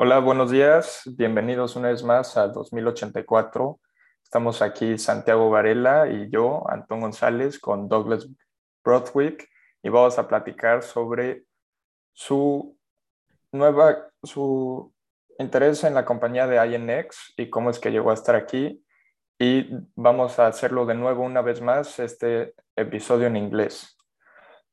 Hola, buenos días. Bienvenidos una vez más a 2084. Estamos aquí Santiago Varela y yo, Antón González, con Douglas Broadwick y vamos a platicar sobre su nueva, su interés en la compañía de INX y cómo es que llegó a estar aquí. Y vamos a hacerlo de nuevo una vez más, este episodio en inglés.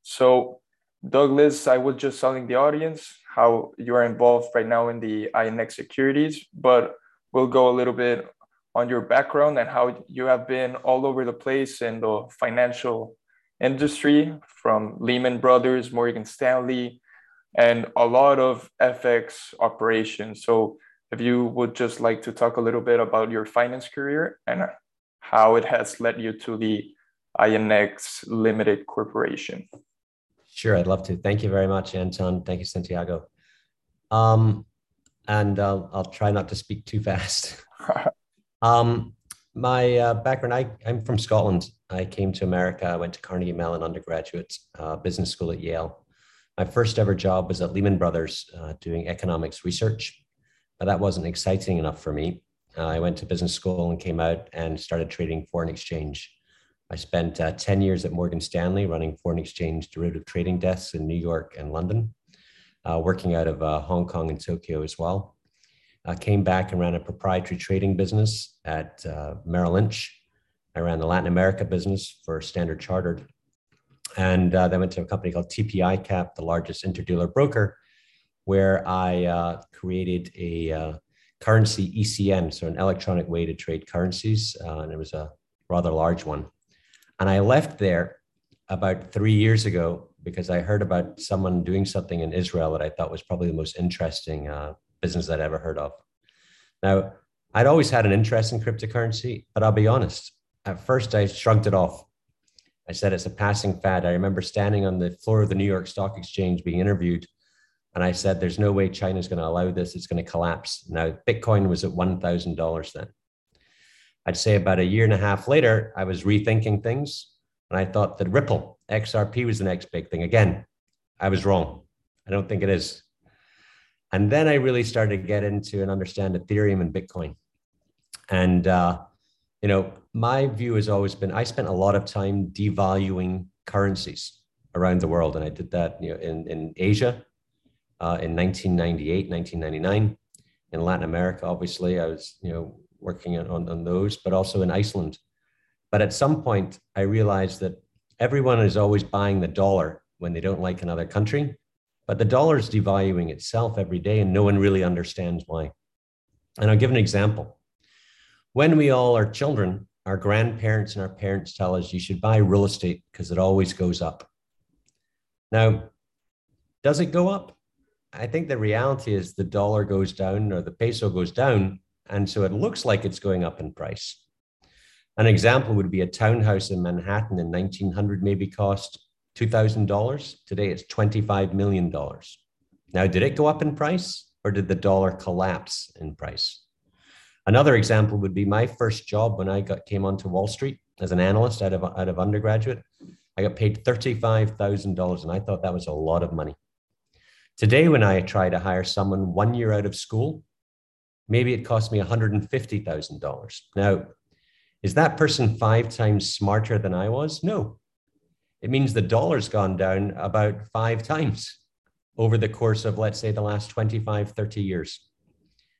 So, Douglas, I was just telling the audience how you are involved right now in the INX securities, but we'll go a little bit on your background and how you have been all over the place in the financial industry from Lehman Brothers, Morgan Stanley, and a lot of FX operations. So if you would just like to talk a little bit about your finance career and how it has led you to the INX Limited Corporation. Sure, I'd love to. Thank you very much, Anton. Thank you, Santiago. Um, and I'll, I'll try not to speak too fast. um, my uh, background, I, I'm from Scotland. I came to America. I went to Carnegie Mellon undergraduate uh, business school at Yale. My first ever job was at Lehman Brothers uh, doing economics research, but that wasn't exciting enough for me. Uh, I went to business school and came out and started trading foreign exchange. I spent uh, 10 years at Morgan Stanley running foreign exchange derivative trading desks in New York and London, uh, working out of uh, Hong Kong and Tokyo as well. I came back and ran a proprietary trading business at uh, Merrill Lynch. I ran the Latin America business for Standard Chartered. And uh, then went to a company called TP ICAP, the largest interdealer broker, where I uh, created a currency ECN, so an electronic way to trade currencies. and it was a rather large one. And I left there about three years ago because I heard about someone doing something in Israel that I thought was probably the most interesting uh, business I'd ever heard of. Now, I'd always had an interest in cryptocurrency, but I'll be honest, at first I shrugged it off. I said it's a passing fad. I remember standing on the floor of the New York Stock Exchange being interviewed, and I said, There's no way China's going to allow this. It's going to collapse. Now, Bitcoin was at $1,000 then. I'd say about a year and a half later, I was rethinking things. And I thought that Ripple, XRP was the next big thing. Again, I was wrong. I don't think it is. And then I really started to get into and understand Ethereum and Bitcoin. And, uh, you know, my view has always been I spent a lot of time devaluing currencies around the world. And I did that you know, in, in Asia uh, in 1998, 1999. In Latin America, obviously, I was, you know, working on, on those, but also in Iceland. But at some point, I realized that everyone is always buying the dollar when they don't like another country, but the dollar is devaluing itself every day, and no one really understands why. And I'll give an example. When we all are children, our grandparents and our parents tell us you should buy real estate because it always goes up. Now, does it go up? I think the reality is the dollar goes down or the peso goes down and so it looks like it's going up in price. An example would be a townhouse in Manhattan in 1900 maybe cost $2,000. Today it's $25 million. Now, did it go up in price or did the dollar collapse in price? Another example would be my first job when I got, came onto Wall Street as an analyst out of, out of undergraduate. I got paid $35,000 and I thought that was a lot of money. Today, when I try to hire someone one year out of school, maybe it cost me $150,000. Now, is that person five times smarter than I was? No. It means the dollar's gone down about five times over the course of, let's say, the last 25, 30 years.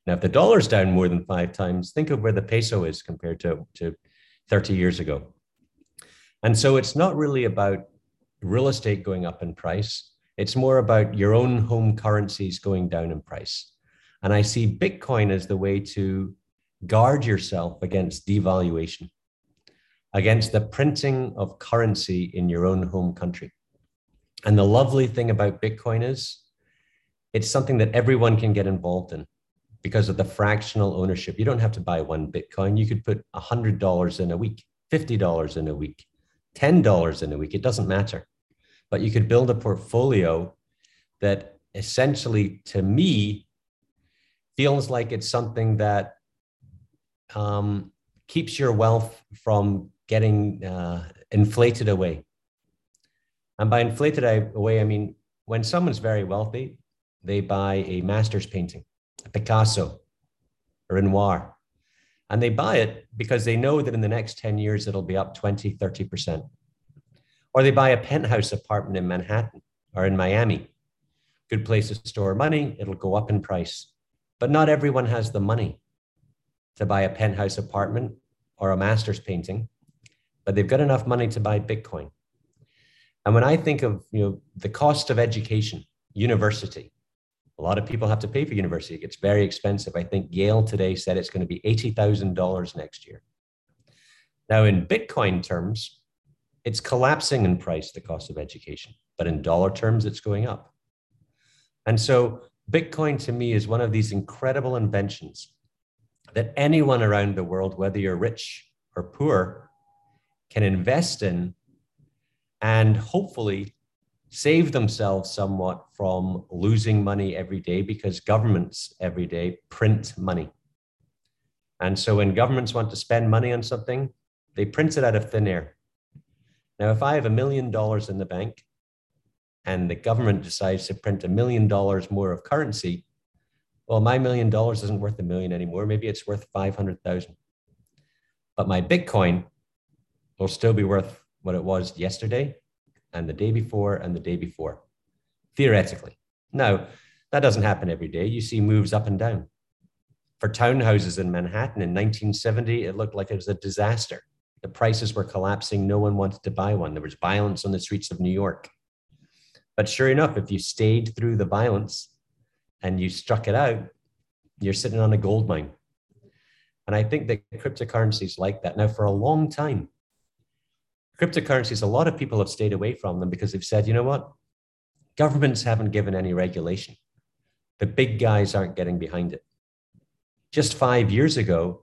Now, if the dollar's down more than five times, think of where the peso is compared to, to 30 years ago. And so it's not really about real estate going up in price. It's more about your own home currencies going down in price. And I see Bitcoin as the way to guard yourself against devaluation, against the printing of currency in your own home country. And the lovely thing about Bitcoin is it's something that everyone can get involved in because of the fractional ownership. You don't have to buy one Bitcoin. You could put $100 in a week, $50 in a week, $10 in a week. It doesn't matter. But you could build a portfolio that essentially, to me, feels like it's something that um, keeps your wealth from getting uh, inflated away. And by inflated away, I mean when someone's very wealthy, they buy a master's painting a Picasso, Renoir. And they buy it because they know that in the next 10 years it'll be up 20, 30%. Or they buy a penthouse apartment in Manhattan or in Miami. Good place to store money, it'll go up in price. But not everyone has the money to buy a penthouse apartment or a master's painting, but they've got enough money to buy Bitcoin. And when I think of you know the cost of education, university, a lot of people have to pay for university. It gets very expensive. I think Yale today said it's going to be $80,000 next year. Now, in Bitcoin terms, it's collapsing in price, the cost of education, but in dollar terms, it's going up. And so, Bitcoin to me is one of these incredible inventions that anyone around the world, whether you're rich or poor, can invest in and hopefully save themselves somewhat from losing money every day because governments every day print money. And so when governments want to spend money on something, they print it out of thin air. Now, if I have a million dollars in the bank and the government decides to print a million dollars more of currency, well, my million dollars isn't worth a million anymore. Maybe it's worth 500,000. But my Bitcoin will still be worth what it was yesterday and the day before and the day before, theoretically. Now, that doesn't happen every day. You see moves up and down. For townhouses in Manhattan in 1970, it looked like it was a disaster. The prices were collapsing. No one wanted to buy one. There was violence on the streets of New York. But sure enough, if you stayed through the violence and you struck it out, you're sitting on a gold mine. And I think that cryptocurrencies like that. Now, for a long time, cryptocurrencies, a lot of people have stayed away from them because they've said, you know what? Governments haven't given any regulation. The big guys aren't getting behind it. Just five years ago,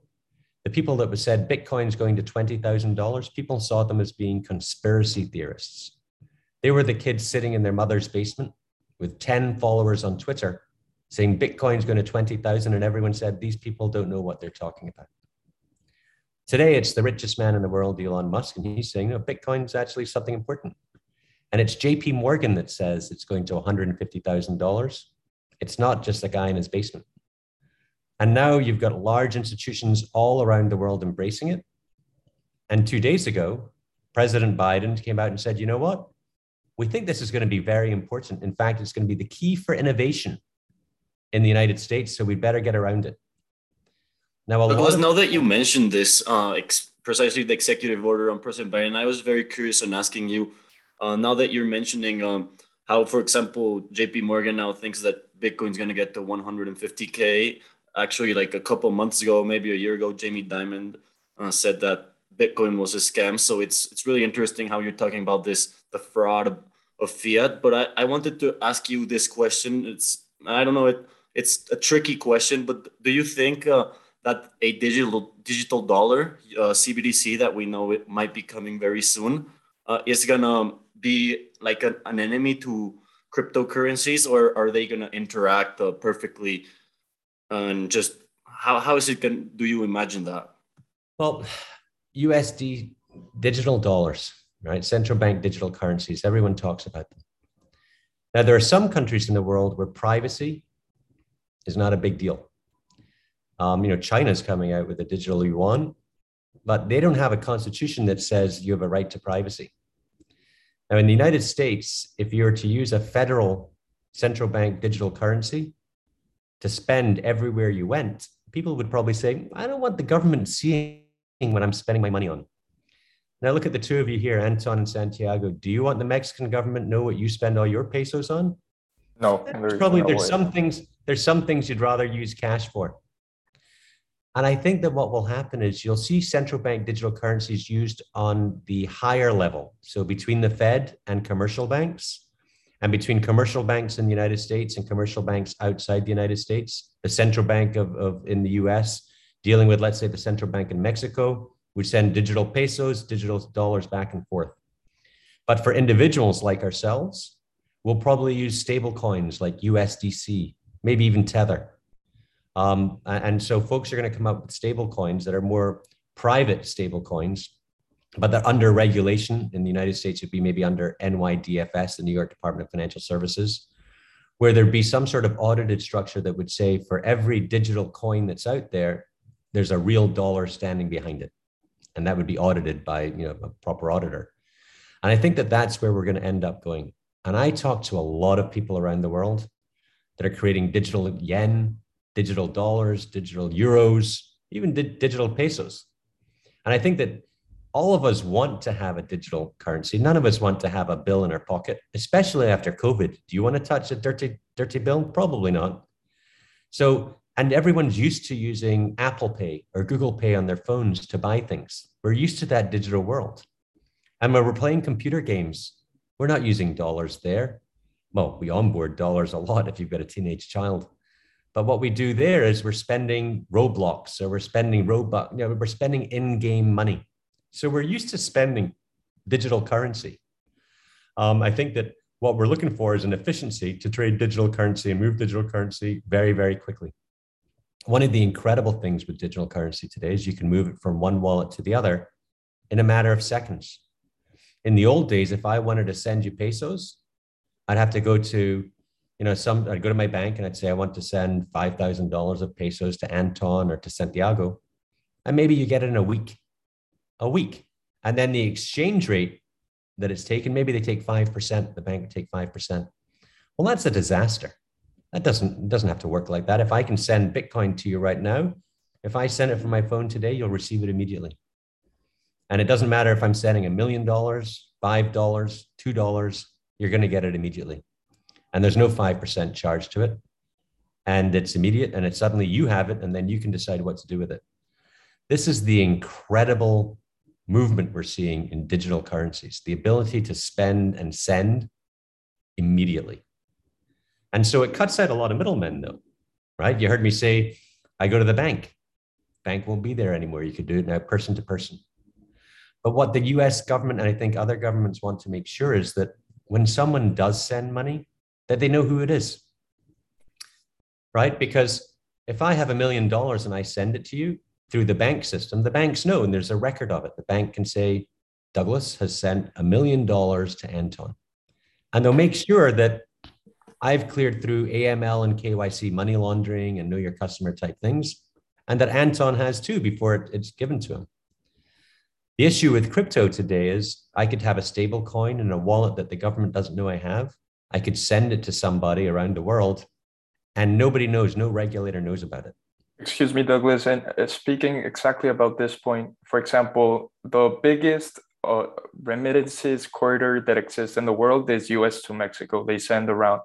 the people that said Bitcoin's going to $20,000, people saw them as being conspiracy theorists. They were the kids sitting in their mother's basement with 10 followers on Twitter saying Bitcoin's going to 20,000, and everyone said these people don't know what they're talking about. Today, it's the richest man in the world, Elon Musk, and he's saying, oh, no, Bitcoin is actually something important. And it's JP Morgan that says it's going to $150,000. It's not just a guy in his basement. And now you've got large institutions all around the world embracing it. And two days ago, President Biden came out and said, you know what? We think this is going to be very important. In fact, it's going to be the key for innovation in the United States. So we better get around it. Now, of- now that you mentioned this, uh, ex- precisely the executive order on President Biden, I was very curious on asking you. Uh, now that you're mentioning um, how, for example, J.P. Morgan now thinks that Bitcoin's going to get to 150k. Actually, like a couple months ago, maybe a year ago, Jamie Dimon uh, said that Bitcoin was a scam. So it's it's really interesting how you're talking about this, the fraud of, fiat. But I, I wanted to ask you this question. It's I don't know it. It's a tricky question, but do you think uh, that a digital digital dollar uh, CBDC that we know it might be coming very soon uh, is gonna be like a, an enemy to cryptocurrencies, or are they gonna interact uh, perfectly? And just how how is it? To, do you imagine that? Well, USD digital dollars, right? Central bank digital currencies. Everyone talks about them. Now, there are some countries in the world where privacy is not a big deal um, you know, China's coming out with a digital yuan, but they don't have a constitution that says you have a right to privacy. Now, in the United States, if you were to use a federal central bank digital currency to spend everywhere you went, people would probably say, I don't want the government seeing what I'm spending my money on. Now, look at the two of you here, Anton and Santiago. Do you want the Mexican government know what you spend all your pesos on? No, there's probably no there's way. some things there's some things you'd rather use cash for. And I think that what will happen is you'll see central bank digital currencies used on the higher level. So between the Fed and commercial banks, and between commercial banks in the United States and commercial banks outside the United States, the central bank of, of in the US dealing with, let's say, the central bank in Mexico, we send digital pesos, digital dollars back and forth. But for individuals like ourselves, we'll probably use stable coins like USDC, maybe even Tether um, and so folks are going to come up with stable coins that are more private stable coins, but they're under regulation in the United States would be maybe under NYDFS, the New York Department of Financial Services, where there'd be some sort of audited structure that would say for every digital coin that's out there, there's a real dollar standing behind it. And that would be audited by you know, a proper auditor. And I think that that's where we're going to end up going. And I talk to a lot of people around the world that are creating digital yen, digital dollars, digital euros, even di- digital pesos. And I think that all of us want to have a digital currency. None of us want to have a bill in our pocket, especially after COVID. Do you want to touch a dirty, dirty bill? Probably not. So, and everyone's used to using Apple Pay or Google Pay on their phones to buy things. We're used to that digital world. And when we're playing computer games, we're not using dollars there. Well, we onboard dollars a lot if you've got a teenage child. But what we do there is we're spending Roblox or we're spending Robux, you know, we're spending in-game money. So we're used to spending digital currency. Um, I think that what we're looking for is an efficiency to trade digital currency and move digital currency very, very quickly. One of the incredible things with digital currency today is you can move it from one wallet to the other in a matter of seconds. In the old days, if I wanted to send you pesos, I'd have to go to, you know, some, I'd go to my bank and I'd say, I want to send $5,000 of pesos to Anton or to Santiago. And maybe you get it in a week, a week. And then the exchange rate that it's taken, maybe they take 5%, the bank take 5%. Well, that's a disaster. That doesn't, doesn't have to work like that. If I can send Bitcoin to you right now, if I send it from my phone today, you'll receive it immediately. And it doesn't matter if I'm sending a million dollars, $5, $2, you're going to get it immediately. And there's no 5% charge to it. And it's immediate and it's suddenly you have it and then you can decide what to do with it. This is the incredible movement we're seeing in digital currencies, the ability to spend and send immediately. And so it cuts out a lot of middlemen though, right? You heard me say, I go to the bank. Bank won't be there anymore. You could do it now person to person. But what the US government and I think other governments want to make sure is that when someone does send money, that they know who it is. Right? Because if I have a million dollars and I send it to you through the bank system, the banks know and there's a record of it. The bank can say, Douglas has sent a million dollars to Anton. And they'll make sure that I've cleared through AML and KYC money laundering and know your customer type things, and that Anton has too before it, it's given to him. The issue with crypto today is I could have a stable coin in a wallet that the government doesn't know I have. I could send it to somebody around the world and nobody knows, no regulator knows about it. Excuse me, Douglas. And uh, speaking exactly about this point, for example, the biggest uh, remittances corridor that exists in the world is US to Mexico. They send around,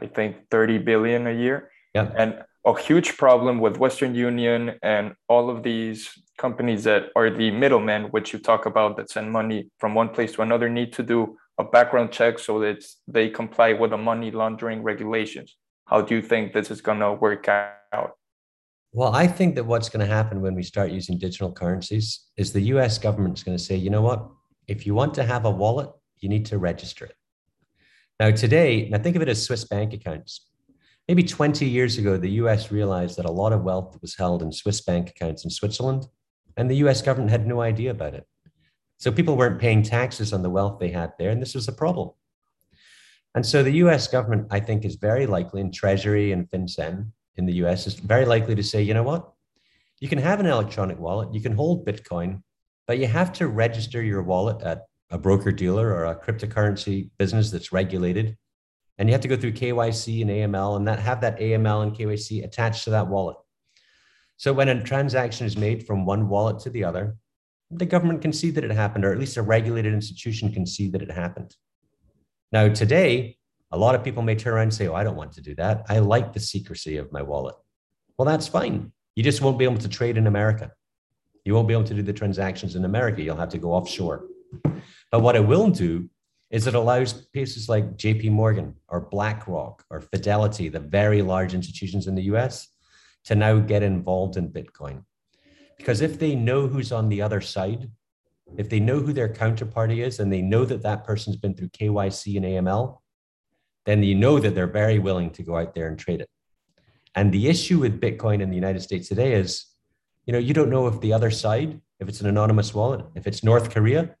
I think, 30 billion a year. Yeah. And a huge problem with Western Union and all of these companies that are the middlemen, which you talk about, that send money from one place to another, need to do a background check so that they comply with the money laundering regulations. How do you think this is going to work out? Well, I think that what's going to happen when we start using digital currencies is the US government is going to say, you know what? If you want to have a wallet, you need to register it. Now, today, now think of it as Swiss bank accounts maybe 20 years ago, the US realized that a lot of wealth was held in Swiss bank accounts in Switzerland, and the US government had no idea about it. So people weren't paying taxes on the wealth they had there, and this was a problem. And so the US government, I think, is very likely, in Treasury and FinCEN in the US, is very likely to say, you know what? You can have an electronic wallet, you can hold Bitcoin, but you have to register your wallet at a broker dealer or a cryptocurrency business that's regulated and you have to go through KYC and AML and that have that AML and KYC attached to that wallet. So when a transaction is made from one wallet to the other, the government can see that it happened, or at least a regulated institution can see that it happened. Now, today, a lot of people may turn around and say, Oh, I don't want to do that. I like the secrecy of my wallet. Well, that's fine. You just won't be able to trade in America. You won't be able to do the transactions in America. You'll have to go offshore. But what it will do is it allows places like JP Morgan or BlackRock or Fidelity, the very large institutions in the US, to now get involved in Bitcoin. Because if they know who's on the other side, if they know who their counterparty is and they know that that person's been through KYC and AML, then you know that they're very willing to go out there and trade it. And the issue with Bitcoin in the United States today is, you know, you don't know if the other side, if it's an anonymous wallet, if it's North Korea,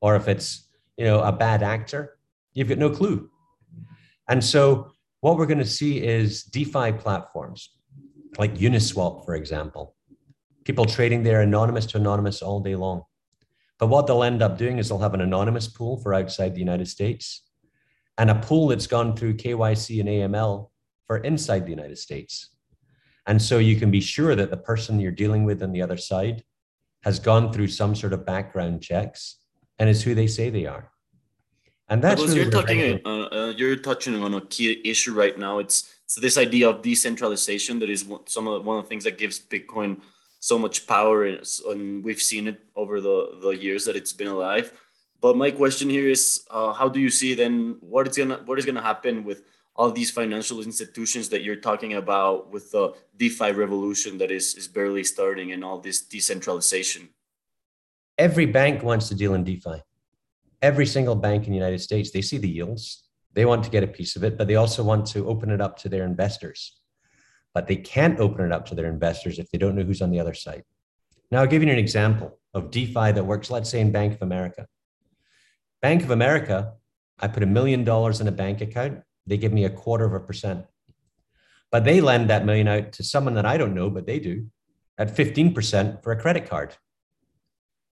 or if it's you know, a bad actor, you've got no clue. And so what we're going to see is DeFi platforms like Uniswap, for example. People trading there anonymous to anonymous all day long. But what they'll end up doing is they'll have an anonymous pool for outside the United States and a pool that's gone through KYC and AML for inside the United States. And so you can be sure that the person you're dealing with on the other side has gone through some sort of background checks and it's who they say they are. And that's really you're talking. Uh, uh, you're touching on a key issue right now. It's, it's this idea of decentralization that is some of one of the things that gives Bitcoin so much power, and we've seen it over the the years that it's been alive. But my question here is, uh, how do you see then what is gonna what is gonna happen with all these financial institutions that you're talking about with the DeFi revolution that is is barely starting and all this decentralization? Every bank wants to deal in DeFi every single bank in the United States, they see the yields, they want to get a piece of it, but they also want to open it up to their investors. But they can't open it up to their investors if they don't know who's on the other side. Now, I'll give you an example of DeFi that works, let's say in Bank of America. Bank of America, I put a million dollars in a bank account, they give me a quarter of a percent. But they lend that million out to someone that I don't know, but they do at 15% for a credit card.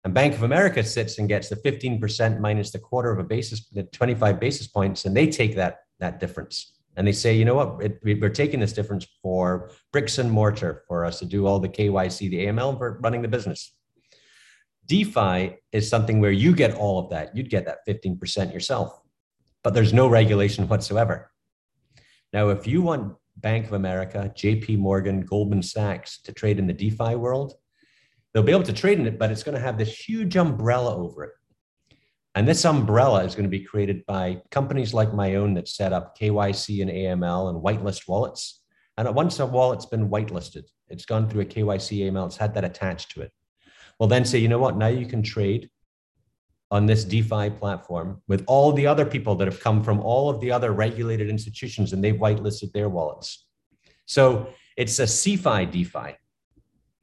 And Bank of America sits and gets the 15% minus the quarter of a basis, the 25 basis points, and they take that, that difference. And they say, you know what, it, we're taking this difference for bricks and mortar for us to do all the KYC, the AML for running the business. DeFi is something where you get all of that. You'd get that 15% yourself, but there's no regulation whatsoever. Now, if you want Bank of America, JP Morgan, Goldman Sachs to trade in the DeFi world, They'll be able to trade in it, but it's going to have this huge umbrella over it. And this umbrella is going to be created by companies like my own that set up KYC and AML and whitelist wallets. And once a wallet's been whitelisted, it's gone through a KYC AML, it's had that attached to it. We'll then say, you know what, now you can trade on this DeFi platform with all the other people that have come from all of the other regulated institutions and they've whitelisted their wallets. So it's a CeFi DeFi.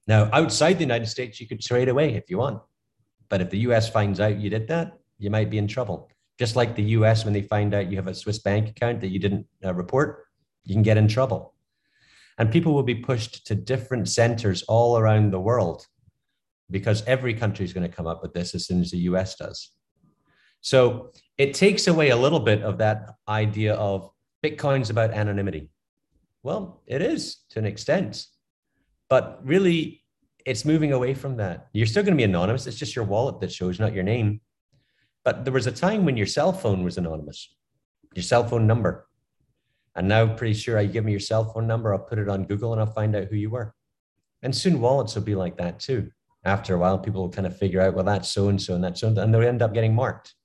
Now, outside the United States, you could trade away if you want. But if the US finds out you did that, you might be in trouble. Just like the US, when they find out you have a Swiss bank account that you didn't uh, report, you can get in trouble. And people will be pushed to different centers all around the world because every country is going to come up with this as soon as the US does. So it takes away a little bit of that idea of Bitcoin's about anonymity. Well, it is to an extent. But really, it's moving away from that. You're still going to be anonymous. It's just your wallet that shows, not your name. But there was a time when your cell phone was anonymous, your cell phone number. And now, pretty sure I give me your cell phone number, I'll put it on Google and I'll find out who you were. And soon wallets will be like that too. After a while, people will kind of figure out, well, that's so and so and that's so, and they'll end up getting marked.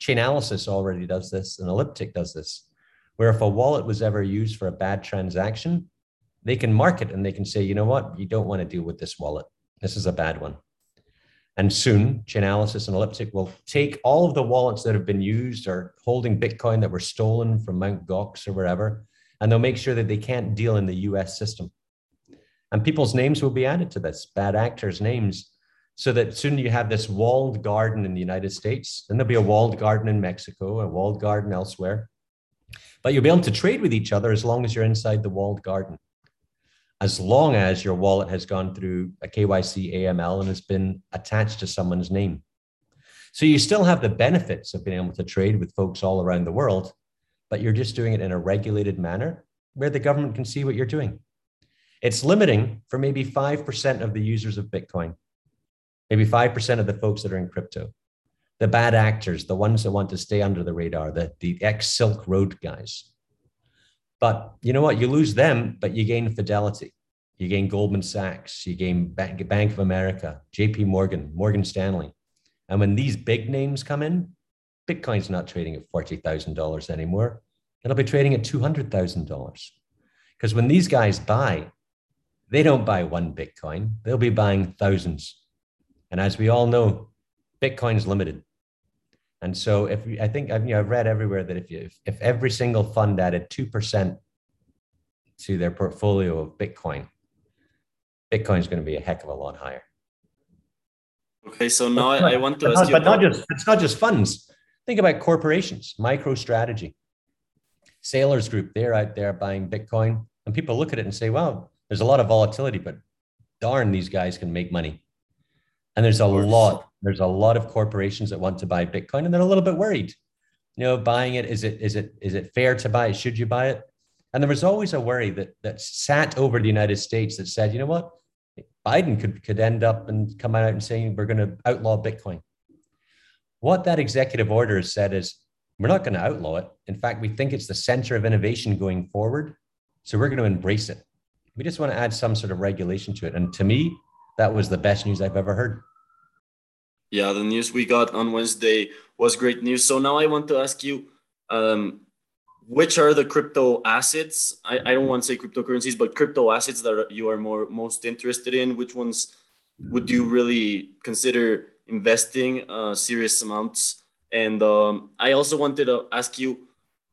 Chainalysis already does this, and Elliptic does this, where if a wallet was ever used for a bad transaction, they can mark it and they can say, you know what, you don't want to deal with this wallet. This is a bad one. And soon, Chainalysis and Elliptic will take all of the wallets that have been used or holding Bitcoin that were stolen from Mount Gox or wherever, and they'll make sure that they can't deal in the US system. And people's names will be added to this, bad actors' names, so that soon you have this walled garden in the United States. Then there'll be a walled garden in Mexico, a walled garden elsewhere. But you'll be able to trade with each other as long as you're inside the walled garden as long as your wallet has gone through a KYC AML and has been attached to someone's name. So you still have the benefits of being able to trade with folks all around the world, but you're just doing it in a regulated manner where the government can see what you're doing. It's limiting for maybe 5% of the users of Bitcoin, maybe 5% of the folks that are in crypto, the bad actors, the ones that want to stay under the radar, the, the ex Silk Road guys. But you know what? You lose them, but you gain Fidelity. You gain Goldman Sachs. You gain Bank, of America, JP Morgan, Morgan Stanley. And when these big names come in, Bitcoin's not trading at $40,000 anymore. It'll be trading at $200,000. Because when these guys buy, they don't buy one Bitcoin, they'll be buying thousands. And as we all know, Bitcoin's limited. And so if I think I've, you know, I've read everywhere that if you, if, if every single fund added 2% to their portfolio of Bitcoin, Bitcoin is going to be a heck of a lot higher. Okay, so now I, I want to but ask not, you. But not just, it's not just funds. Think about corporations, MicroStrategy. Saylor's Group, they're out there buying Bitcoin. And people look at it and say, wow, there's a lot of volatility, but darn, these guys can make money. And there's a lot, there's a lot of corporations that want to buy Bitcoin and they're a little bit worried. You know, buying it, is it is it is it fair to buy? Should you buy it? And there was always a worry that that sat over the United States that said, you know what, Biden could could end up and come out and saying we're going to outlaw Bitcoin. What that executive order has said is we're not going to outlaw it. In fact, we think it's the center of innovation going forward. So we're going to embrace it. We just want to add some sort of regulation to it. And to me, that was the best news I've ever heard. Yeah, the news we got on Wednesday was great news. So now I want to ask you, um, which are the crypto assets? I, I don't want to say cryptocurrencies, but crypto assets that you are more most interested in. Which ones would you really consider investing uh, serious amounts? And um, I also wanted to ask you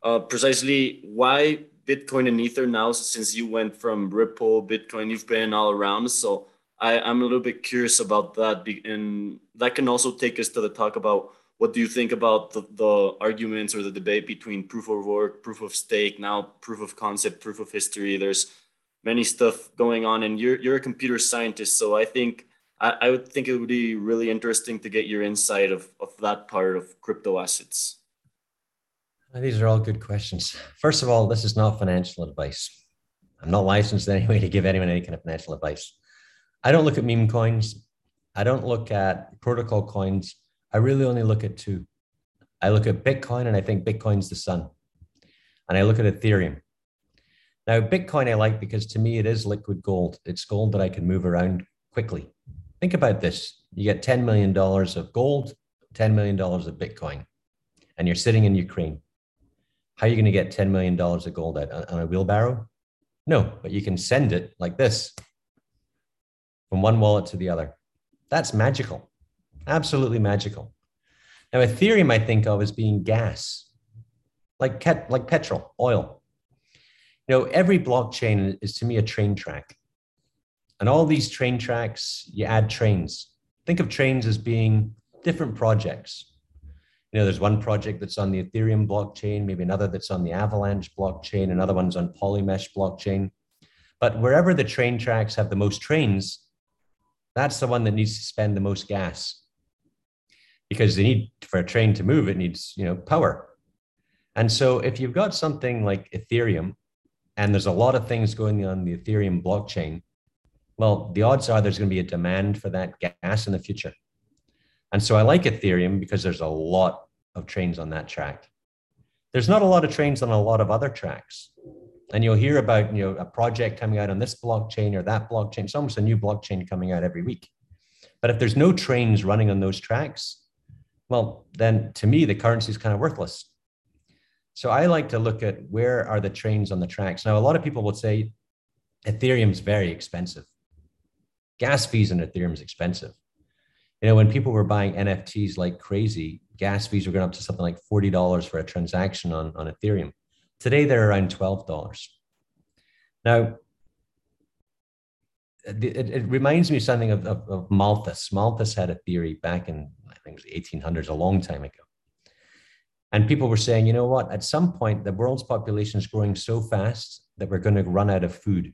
uh, precisely why Bitcoin and Ether now, since you went from Ripple, Bitcoin, you've been all around. So I, I'm a little bit curious about that. And that can also take us to the talk about what do you think about the, the arguments or the debate between proof of work, proof of stake, now proof of concept, proof of history? There's many stuff going on, and you're you're a computer scientist, so I think I, I would think it would be really interesting to get your insight of, of that part of crypto assets. These are all good questions. First of all, this is not financial advice. I'm not licensed in any way to give anyone any kind of financial advice. I don't look at meme coins. I don't look at protocol coins. I really only look at two. I look at Bitcoin and I think Bitcoin's the sun. And I look at Ethereum. Now, Bitcoin I like because to me it is liquid gold. It's gold that I can move around quickly. Think about this you get $10 million of gold, $10 million of Bitcoin, and you're sitting in Ukraine. How are you going to get $10 million of gold out on a wheelbarrow? No, but you can send it like this from one wallet to the other. That's magical, absolutely magical. Now, Ethereum, I think of as being gas, like, ket- like petrol, oil. You know, every blockchain is to me a train track. And all these train tracks, you add trains. Think of trains as being different projects. You know, there's one project that's on the Ethereum blockchain, maybe another that's on the Avalanche blockchain, another one's on Polymesh blockchain. But wherever the train tracks have the most trains, that's the one that needs to spend the most gas. Because they need for a train to move, it needs, you know, power. And so if you've got something like Ethereum, and there's a lot of things going on the Ethereum blockchain, well, the odds are there's going to be a demand for that gas in the future. And so I like Ethereum because there's a lot of trains on that track. There's not a lot of trains on a lot of other tracks. And you'll hear about you know a project coming out on this blockchain or that blockchain. It's almost a new blockchain coming out every week. But if there's no trains running on those tracks, well, then to me the currency is kind of worthless. So I like to look at where are the trains on the tracks. Now a lot of people will say ethereum's very expensive gas fees in Ethereum is expensive. You know, when people were buying NFTs like crazy, gas fees were going up to something like $40 for a transaction on, on Ethereum. Today, they're around $12. Now, it, it reminds me something of, of, of, Malthus. Malthus had a theory back in, I think it was 1800s, a long time ago. And people were saying, you know what, at some point, the world's population is growing so fast that we're going to run out of food.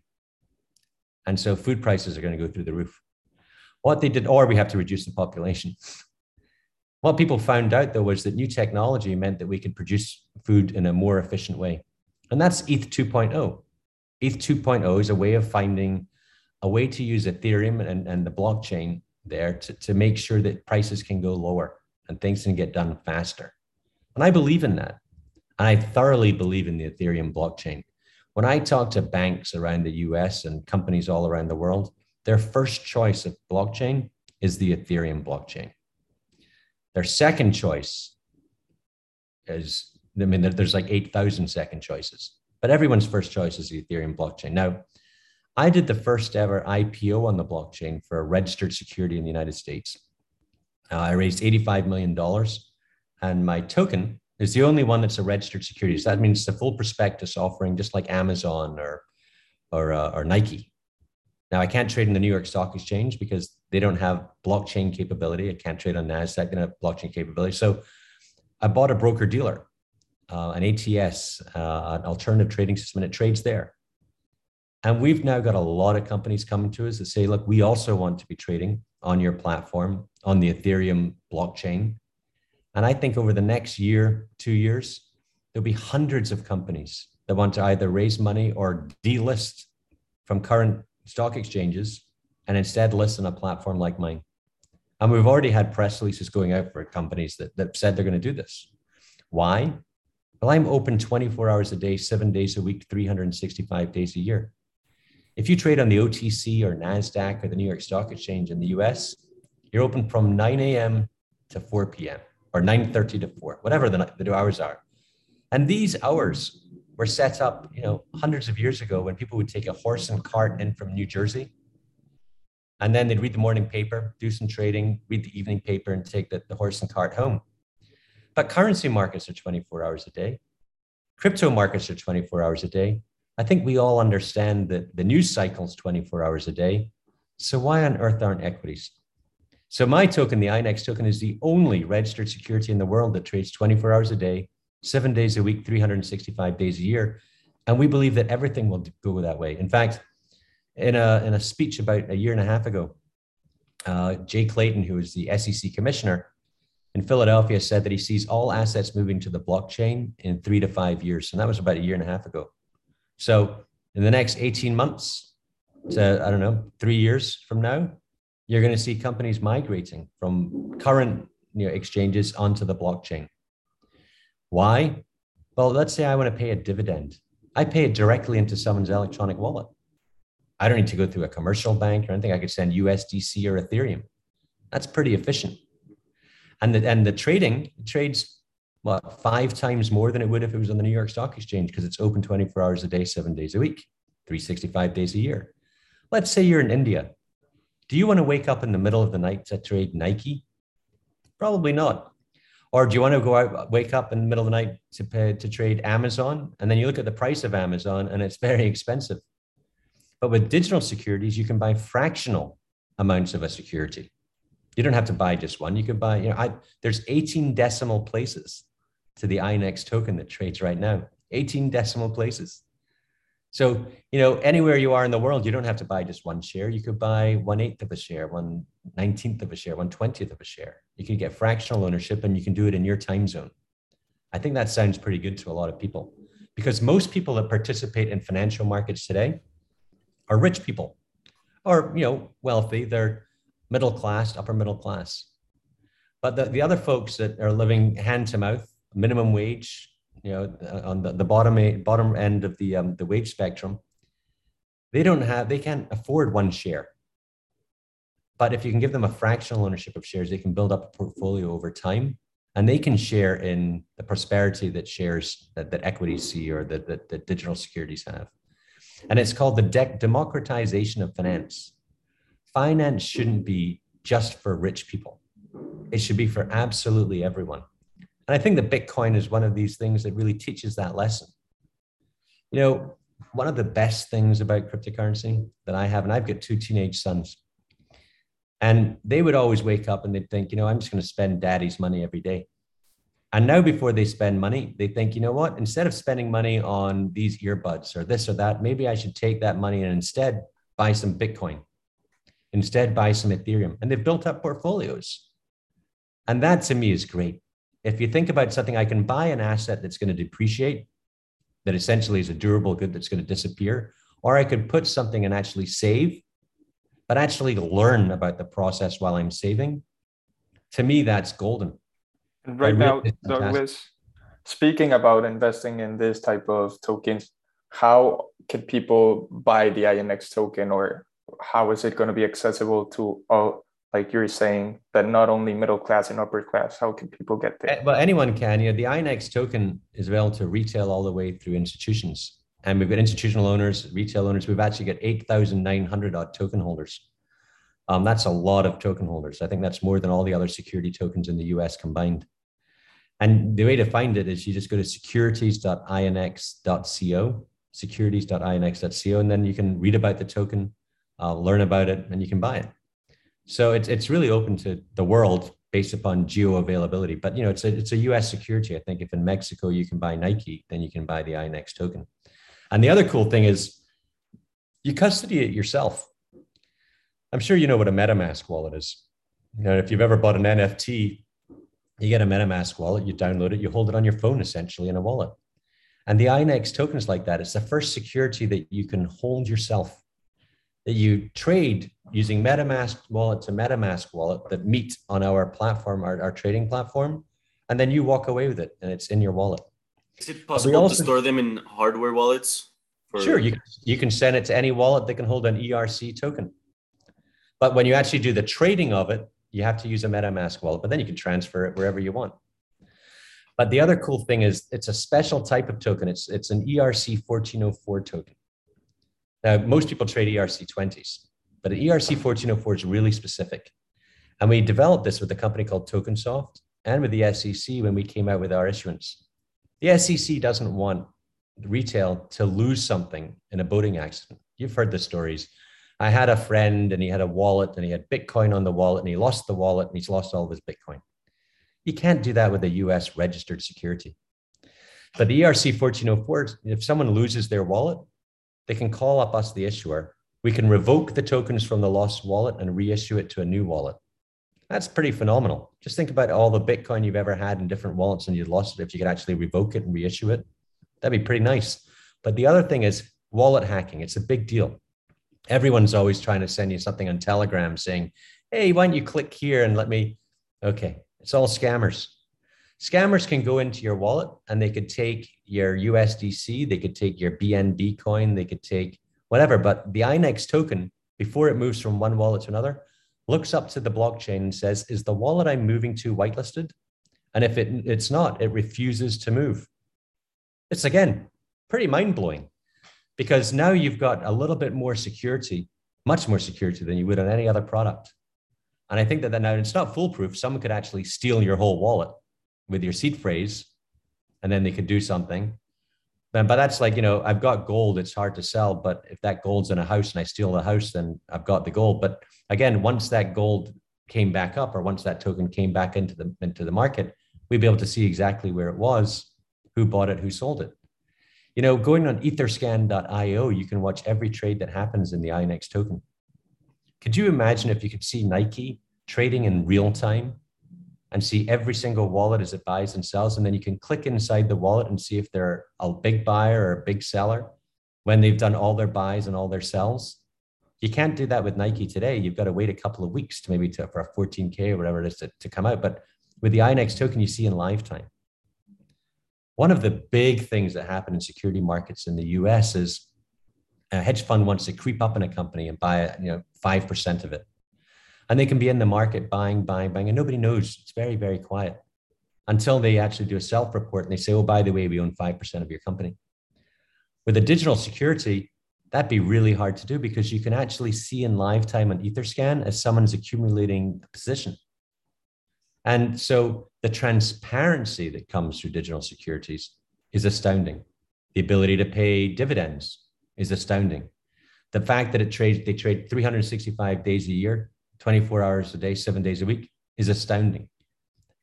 And so food prices are going to go through the roof. What they did, or we have to reduce the population. What people found out though was that new technology meant that we could produce food in a more efficient way. And that's ETH 2.0. ETH 2.0 is a way of finding a way to use Ethereum and, and the blockchain there to, to make sure that prices can go lower and things can get done faster. And I believe in that. And I thoroughly believe in the Ethereum blockchain. When I talk to banks around the US and companies all around the world, their first choice of blockchain is the Ethereum blockchain. Their second choice is, I mean, there's like 8,000 second choices, but everyone's first choice is the Ethereum blockchain. Now, I did the first ever IPO on the blockchain for a registered security in the United States. Uh, I raised $85 million, and my token is the only one that's a registered security. So that means the full prospectus offering, just like Amazon or or, uh, or Nike. Now I can't trade in the New York Stock Exchange because they don't have blockchain capability. I can't trade on Nasdaq; they don't have blockchain capability. So I bought a broker dealer, uh, an ATS, uh, an alternative trading system, and it trades there. And we've now got a lot of companies coming to us that say, look, we also want to be trading on your platform on the Ethereum blockchain. And I think over the next year, two years, there'll be hundreds of companies that want to either raise money or delist from current stock exchanges and instead list on a platform like mine. And we've already had press releases going out for companies that, that said they're going to do this. Why? Well, I'm open 24 hours a day, seven days a week, 365 days a year. If you trade on the OTC or NASDAQ or the New York Stock Exchange in the US, you're open from 9 a.m. to 4 p.m. or 9.30 to 4, whatever the, the hours are. And these hours were set up, you know, hundreds of years ago when people would take a horse and cart in from New Jersey. And then they'd read the morning paper, do some trading, read the evening paper, and take the, the horse and cart home. But currency markets are 24 hours a day. Crypto markets are 24 hours a day. I think we all understand that the news cycle's 24 hours a day. So why on earth aren't equities? So my token, the INX token, is the only registered security in the world that trades 24 hours a day, seven days a week, 365 days a year. And we believe that everything will go that way. In fact, in a, in a speech about a year and a half ago, uh, Jay Clayton, who is the SEC commissioner in Philadelphia, said that he sees all assets moving to the blockchain in three to five years. And that was about a year and a half ago. So in the next 18 months to, I don't know, three years from now, you're going to see companies migrating from current you know, exchanges onto the blockchain. Why? Well, let's say I want to pay a dividend. I pay it directly into someone's electronic wallet. I don't need to go through a commercial bank or anything. I could send USDC or Ethereum. That's pretty efficient. And the, and the trading trades what five times more than it would if it was on the New York Stock Exchange because it's open 24 hours a day, seven days a week, 365 days a year. Let's say you're in India. Do you want to wake up in the middle of the night to trade Nike? Probably not. Or do you want to go out, wake up in the middle of the night to pay, to trade Amazon? And then you look at the price of Amazon and it's very expensive. But with digital securities, you can buy fractional amounts of a security. You don't have to buy just one. You can buy, you know, I, there's 18 decimal places to the INX token that trades right now, 18 decimal places. So, you know, anywhere you are in the world, you don't have to buy just one share. You could buy one eighth of a share, one nineteenth of a share, one twentieth of a share. You can get fractional ownership and you can do it in your time zone. I think that sounds pretty good to a lot of people because most people that participate in financial markets today are rich people or, you know, wealthy. They're middle class, upper middle class. But the, the other folks that are living hand to mouth, minimum wage, you know, on the, the bottom bottom end of the um, the wage spectrum, they don't have they can't afford one share. But if you can give them a fractional ownership of shares, they can build up a portfolio over time, and they can share in the prosperity that shares that, that equities see or that, that, that digital securities have. And it's called the de- democratization of finance. Finance shouldn't be just for rich people. It should be for absolutely everyone. And I think that Bitcoin is one of these things that really teaches that lesson. You know, one of the best things about cryptocurrency that I have, and I've got two teenage sons, and they would always wake up and they'd think, you know, I'm just going to spend daddy's money every day. And now, before they spend money, they think, you know what? Instead of spending money on these earbuds or this or that, maybe I should take that money and instead buy some Bitcoin, instead buy some Ethereum. And they've built up portfolios. And that to me is great if you think about something, I can buy an asset that's going to depreciate, that essentially is a durable good that's going to disappear, or I could put something and actually save, but actually learn about the process while I'm saving. To me, that's golden. And right now, Douglas, speaking about investing in this type of tokens, how can people buy the INX token or how is it going to be accessible to all like you're saying that not only middle class and upper class how can people get there? Well anyone can. You know the INX token is available to retail all the way through institutions. And we've got institutional owners retail owners. We've actually got 8900 odd token holders. Um, that's a lot of token holders. I think that's more than all the other security tokens in the us combined. And the way to find it is you just go to securities.inx.co securities.inx.co and then you can read about the token uh, learn about it and you can buy it so it's it's really open to the world, based upon geo availability. But you know, it's a it's a U.S. security. I think if in Mexico you can buy Nike, then you can buy the INX token. And the other cool thing is, you custody it yourself. I'm sure you know what a MetaMask wallet is. You know, if you've ever bought an NFT, you get a MetaMask wallet, you download it, you hold it on your phone essentially in a wallet. And the INX token is like that. It's the first security that you can hold yourself, that you trade using MetaMask wallet to MetaMask wallet that meet on our platform, our, our trading platform, and then you walk away with it and it's in your wallet. Is it possible also, to store them in hardware wallets? For... Sure, you, you can send it to any wallet that can hold an ERC token. But when you actually do the trading of it, you have to use a MetaMask wallet, but then you can transfer it wherever you want. But the other cool thing is it's a special type of token. It's, it's an ERC 1404 token. Now, most people trade ERC 20s, but ERC 1404 is really specific. And we developed this with a company called TokenSoft and with the SEC when we came out with our issuance. The SEC doesn't want retail to lose something in a boating accident. You've heard the stories. I had a friend and he had a wallet and he had Bitcoin on the wallet and he lost the wallet and he's lost all of his Bitcoin. You can't do that with a US registered security. But the ERC 1404, if someone loses their wallet, they can call up us, the issuer. We can revoke the tokens from the lost wallet and reissue it to a new wallet. That's pretty phenomenal. Just think about all the Bitcoin you've ever had in different wallets and you lost it. If you could actually revoke it and reissue it, that'd be pretty nice. But the other thing is wallet hacking. It's a big deal. Everyone's always trying to send you something on Telegram saying, hey, why don't you click here and let me? Okay, it's all scammers. Scammers can go into your wallet and they could take your USDC, they could take your BNB coin, they could take whatever. But the INX token, before it moves from one wallet to another, looks up to the blockchain and says, Is the wallet I'm moving to whitelisted? And if it, it's not, it refuses to move. It's again pretty mind blowing because now you've got a little bit more security, much more security than you would on any other product. And I think that, that now it's not foolproof. Someone could actually steal your whole wallet with your seed phrase, and then they could do something. But, but that's like, you know, I've got gold, it's hard to sell. But if that gold's in a house and I steal the house, then I've got the gold. But again, once that gold came back up or once that token came back into the into the market, we'd be able to see exactly where it was, who bought it, who sold it. You know, going on etherscan.io, you can watch every trade that happens in the INX token. Could you imagine if you could see Nike trading in real time and see every single wallet as it buys and sells? And then you can click inside the wallet and see if they're a big buyer or a big seller when they've done all their buys and all their sells. You can't do that with Nike today. You've got to wait a couple of weeks to maybe to, for a 14K or whatever it is to, to come out. But with the INX token, you see in lifetime. One of the big things that happen in security markets in the US is a hedge fund wants to creep up in a company and buy you know 5% of it. And they can be in the market buying, buying, buying, and nobody knows. It's very, very quiet until they actually do a self report and they say, oh, by the way, we own 5% of your company. With a digital security, that'd be really hard to do because you can actually see in live time on Etherscan as someone's accumulating a position. And so the transparency that comes through digital securities is astounding. The ability to pay dividends is astounding. The fact that it trades, they trade 365 days a year, 24 hours a day, seven days a week is astounding.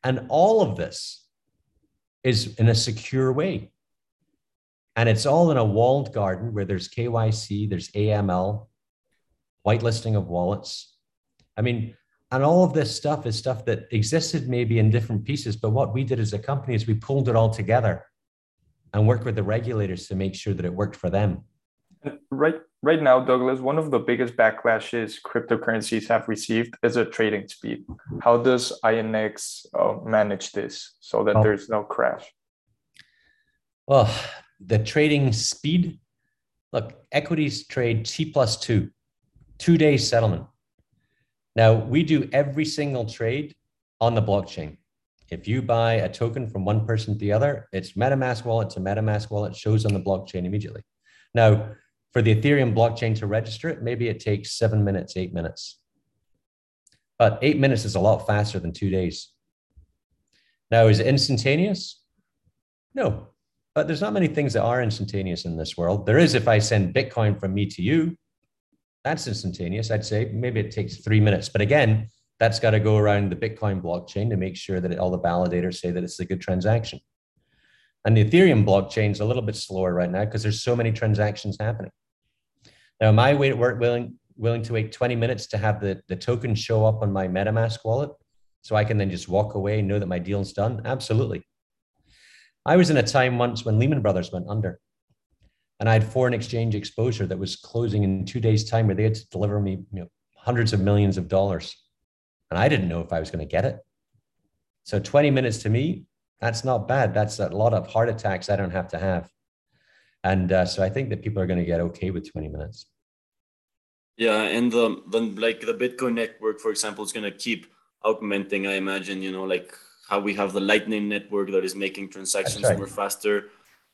And all of this is in a secure way. And it's all in a walled garden where there's KYC, there's AML, whitelisting of wallets. I mean, and all of this stuff is stuff that existed maybe in different pieces but what we did as a company is we pulled it all together and worked with the regulators to make sure that it worked for them right right now douglas one of the biggest backlashes cryptocurrencies have received is a trading speed how does inx uh, manage this so that oh. there's no crash well the trading speed look equities trade t plus two two days settlement now, we do every single trade on the blockchain. If you buy a token from one person to the other, it's MetaMask wallet to MetaMask wallet shows on the blockchain immediately. Now, for the Ethereum blockchain to register it, maybe it takes seven minutes, eight minutes. But eight minutes is a lot faster than two days. Now, is it instantaneous? No, but there's not many things that are instantaneous in this world. There is if I send Bitcoin from me to you, that's instantaneous. I'd say maybe it takes three minutes. But again, that's got to go around the Bitcoin blockchain to make sure that all the validators say that it's a good transaction. And the Ethereum blockchain is a little bit slower right now because there's so many transactions happening. Now, am I willing, willing to wait 20 minutes to have the, the token show up on my MetaMask wallet so I can then just walk away and know that my deal's done? Absolutely. I was in a time once when Lehman Brothers went under and I had foreign exchange exposure that was closing in two days' time where they had to deliver me you know, hundreds of millions of dollars. And I didn't know if I was going to get it. So 20 minutes to me, that's not bad. That's a lot of heart attacks I don't have to have. And uh, so I think that people are going to get okay with 20 minutes. Yeah, and the, the like the Bitcoin network, for example, is going to keep augmenting. I imagine, you know, like how we have the Lightning network that is making transactions right. more faster.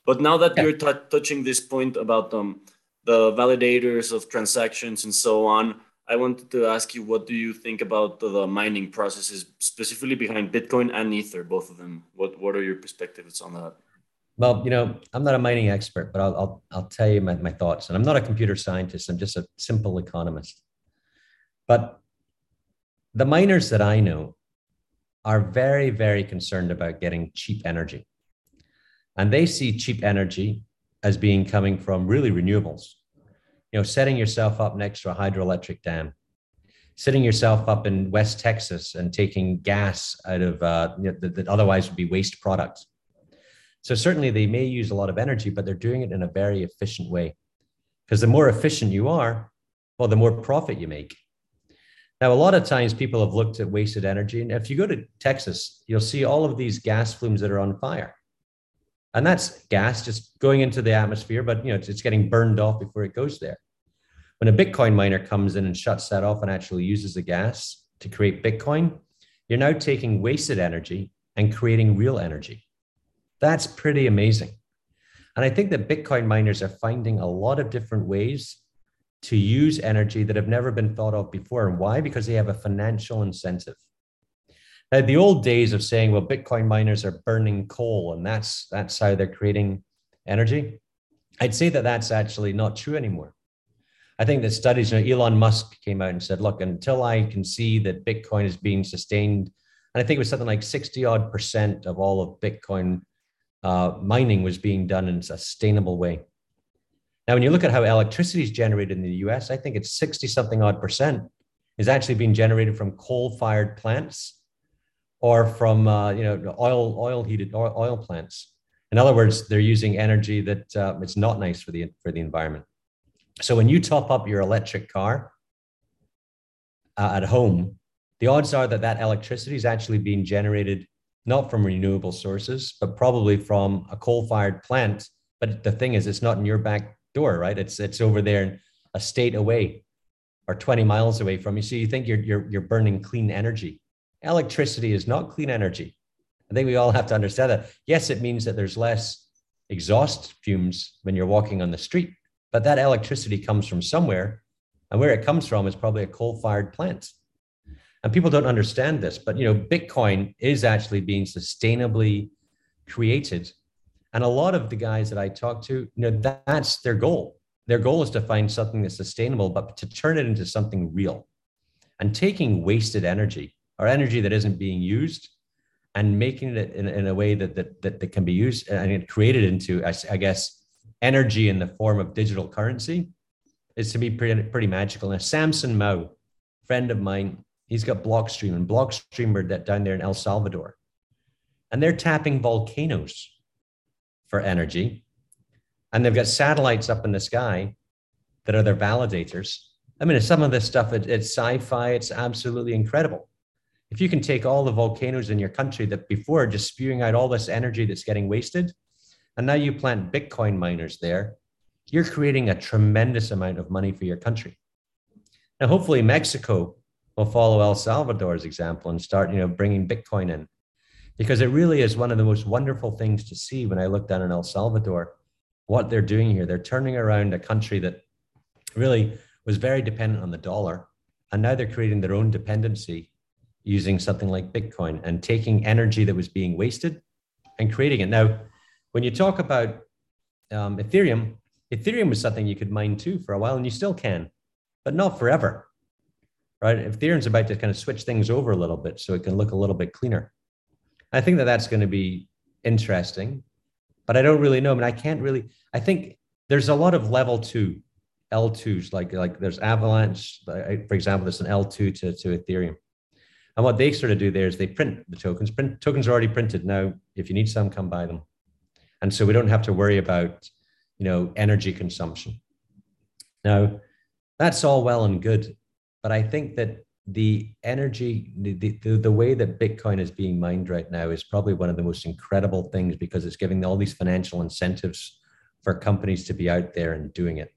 But now that yeah. you're t- touching this point about um, the validators of transactions and so on, I wanted to ask you, what do you think about the, the, mining processes, specifically behind Bitcoin and Ether, both of them? What What are your perspectives on that? Well, you know, I'm not a mining expert, but I'll I'll, I'll tell you my, my thoughts. And I'm not a computer scientist. I'm just a simple economist. But the miners that I know are very, very concerned about getting cheap energy. And they see cheap energy as being coming from really renewables you know, setting yourself up next to a hydroelectric dam, sitting yourself up in West Texas and taking gas out of uh, you know, that, that otherwise would be waste products. So certainly they may use a lot of energy, but they're doing it in a very efficient way. Because the more efficient you are, well, the more profit you make. Now, a lot of times people have looked at wasted energy. And if you go to Texas, you'll see all of these gas flumes that are on fire. And that's gas just going into the atmosphere, but you know, it's, it's getting burned off before it goes there. When a Bitcoin miner comes in and shuts that off and actually uses the gas to create Bitcoin, you're now taking wasted energy and creating real energy. That's pretty amazing. And I think that Bitcoin miners are finding a lot of different ways to use energy that have never been thought of before. And why? Because they have a financial incentive. Now, the old days of saying, well, Bitcoin miners are burning coal and that's, that's how they're creating energy, I'd say that that's actually not true anymore. I think that studies, you know, Elon Musk came out and said, look, until I can see that Bitcoin is being sustained, and I think it was something like 60 odd percent of all of Bitcoin uh, mining was being done in a sustainable way. Now, when you look at how electricity is generated in the US, I think it's 60 something odd percent is actually being generated from coal fired plants or from uh, you know oil oil heated oil plants. In other words, they're using energy that uh, it's not nice for the for the environment. So when you top up your electric car uh, at home, the odds are that that electricity is actually being generated not from renewable sources, but probably from a coal-fired plant. But the thing is, it's not in your back door, right? It's it's over there, in a state away, or 20 miles away from you. So you think you're you're you're burning clean energy electricity is not clean energy. I think we all have to understand that. Yes, it means that there's less exhaust fumes when you're walking on the street, but that electricity comes from somewhere. And where it comes from is probably a coal fired plant. And people don't understand this, but you know, Bitcoin is actually being sustainably created. And a lot of the guys that I talk to, you know, that's their goal. Their goal is to find something that's sustainable, but to turn it into something real. And taking wasted energy or energy that isn't being used and making it in, in a way that, that, that, that can be used and created into, I, guess, energy in the form of digital currency is to be pretty, pretty magical. Now, Samson Mow friend of mine, he's got Blockstream and Blockstreamer that down there in El Salvador. And they're tapping volcanoes for energy. And they've got satellites up in the sky that are their validators. I mean, some of this stuff, it, it's sci fi, it's absolutely incredible if you can take all the volcanoes in your country that before are just spewing out all this energy that's getting wasted, and now you plant Bitcoin miners there, you're creating a tremendous amount of money for your country. Now, hopefully, Mexico will follow El Salvador's example and start, you know, bringing Bitcoin in, because it really is one of the most wonderful things to see when I look down in El Salvador. What they're doing here, they're turning around a country that really was very dependent on the dollar, and now they're creating their own dependency using something like Bitcoin and taking energy that was being wasted and creating it. Now, when you talk about um, Ethereum, Ethereum was something you could mine too for a while, and you still can, but not forever. Right? Ethereum's about to kind of switch things over a little bit so it can look a little bit cleaner. I think that that's going to be interesting, but I don't really know. I mean, I can't really. I think there's a lot of level two, L2s, like like there's Avalanche, for example, there's an L2 to, to Ethereum. And what they sort of do there is they print the tokens. Print tokens are already printed now. If you need some, come buy them. And so we don't have to worry about, you know, energy consumption. Now, that's all well and good, but I think that the energy, the, the, the way that Bitcoin is being mined right now is probably one of the most incredible things because it's giving all these financial incentives for companies to be out there and doing it.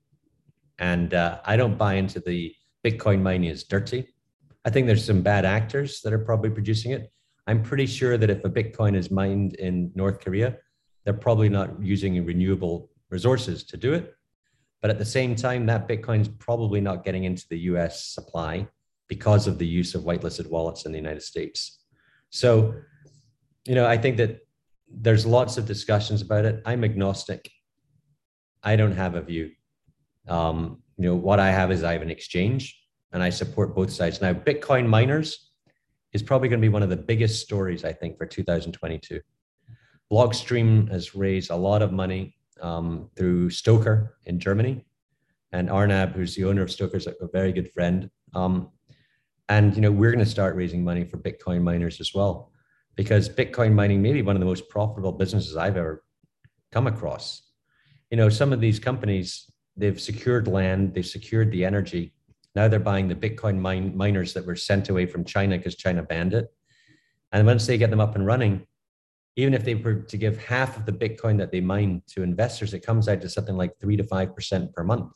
And uh, I don't buy into the Bitcoin mining is dirty. I think there's some bad actors that are probably producing it. I'm pretty sure that if a Bitcoin is mined in North Korea, they're probably not using renewable resources to do it. But at the same time, that Bitcoin is probably not getting into the US supply because of the use of whitelisted wallets in the United States. So, you know, I think that there's lots of discussions about it. I'm agnostic. I don't have a view. Um, you know, what I have is I have an exchange and I support both sides. Now, Bitcoin miners is probably going to be one of the biggest stories, I think, for 2022. Blockstream has raised a lot of money um, through STOKR in Germany, and Arnab, who's the owner of STOKR, is a very good friend. Um, and you know, we're going to start raising money for Bitcoin miners as well, because Bitcoin mining may be one of the most profitable businesses I've ever come across. You know, some of these companies they've secured land, they've secured the energy, now they're buying the Bitcoin mine, miners that were sent away from China because China banned it. And once they get them up and running, even if they were to give half of the Bitcoin that they mine to investors, it comes out to something like three to 5% per month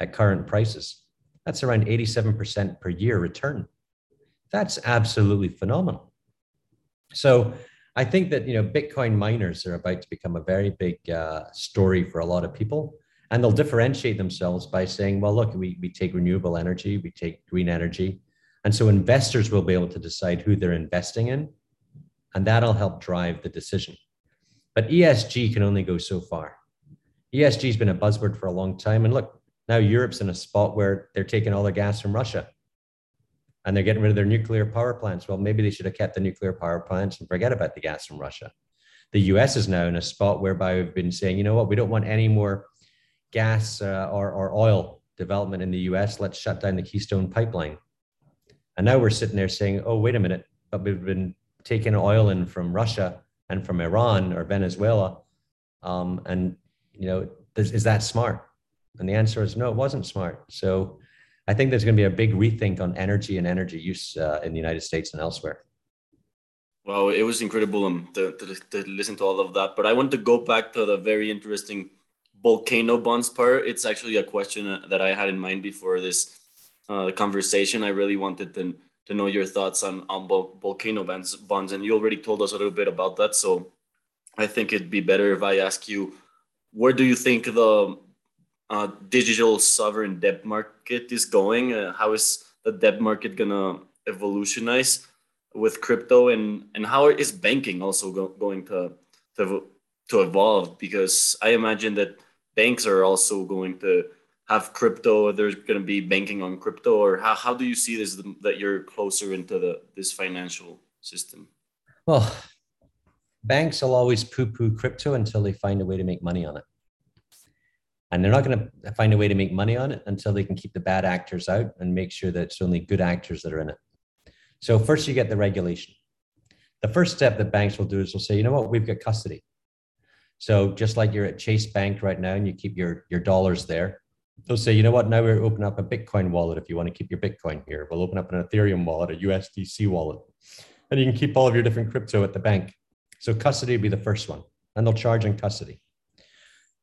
at current prices. That's around 87% per year return. That's absolutely phenomenal. So I think that you know Bitcoin miners are about to become a very big uh, story for a lot of people and they'll differentiate themselves by saying, well, look, we, we take renewable energy, we take green energy. And so investors will be able to decide who they're investing in, and that'll help drive the decision. But ESG can only go so far. ESG has been a buzzword for a long time. And look, now Europe's in a spot where they're taking all their gas from Russia and they're getting rid of their nuclear power plants. Well, maybe they should have kept the nuclear power plants and forget about the gas from Russia. The US is now in a spot whereby we've been saying, you know what, we don't want any more gas uh, or, or oil development in the US, let's shut down the Keystone pipeline. And now we're sitting there saying, oh, wait a minute, but we've been taking oil in from Russia and from Iran or Venezuela. Um, and, you know, is, is that smart? And the answer is no, it wasn't smart. So I think there's going to be a big rethink on energy and energy use uh, in the United States and elsewhere. Well, it was incredible um, to, to, to listen to all of that. But I want to go back to the very interesting volcano bonds part, it's actually a question that I had in mind before this uh, conversation. I really wanted to, to know your thoughts on, on volcano bonds, bonds, and you already told us a little bit about that. So I think it'd be better if I ask you, where do you think the uh, digital sovereign debt market is going? Uh, how is the debt market gonna evolutionize with crypto, and and how is banking also go, going to to to evolve? Because I imagine that banks are also going to have crypto or there's going to be banking on crypto or how, how do you see this that you're closer into the this financial system? Well banks will always poo-poo crypto until they find a way to make money on it. And they're not going to find a way to make money on it until they can keep the bad actors out and make sure that it's only good actors that are in it. So first you get the regulation. The first step that banks will do is they'll say you know what? We've got custody. So just like you're at Chase Bank right now and you keep your, your dollars there, they'll say, you know what, now we're open up a Bitcoin wallet if you want to keep your Bitcoin here. We'll open up an Ethereum wallet, a USDC wallet, and you can keep all of your different crypto at the bank. So custody will be the first one, and they'll charge in custody.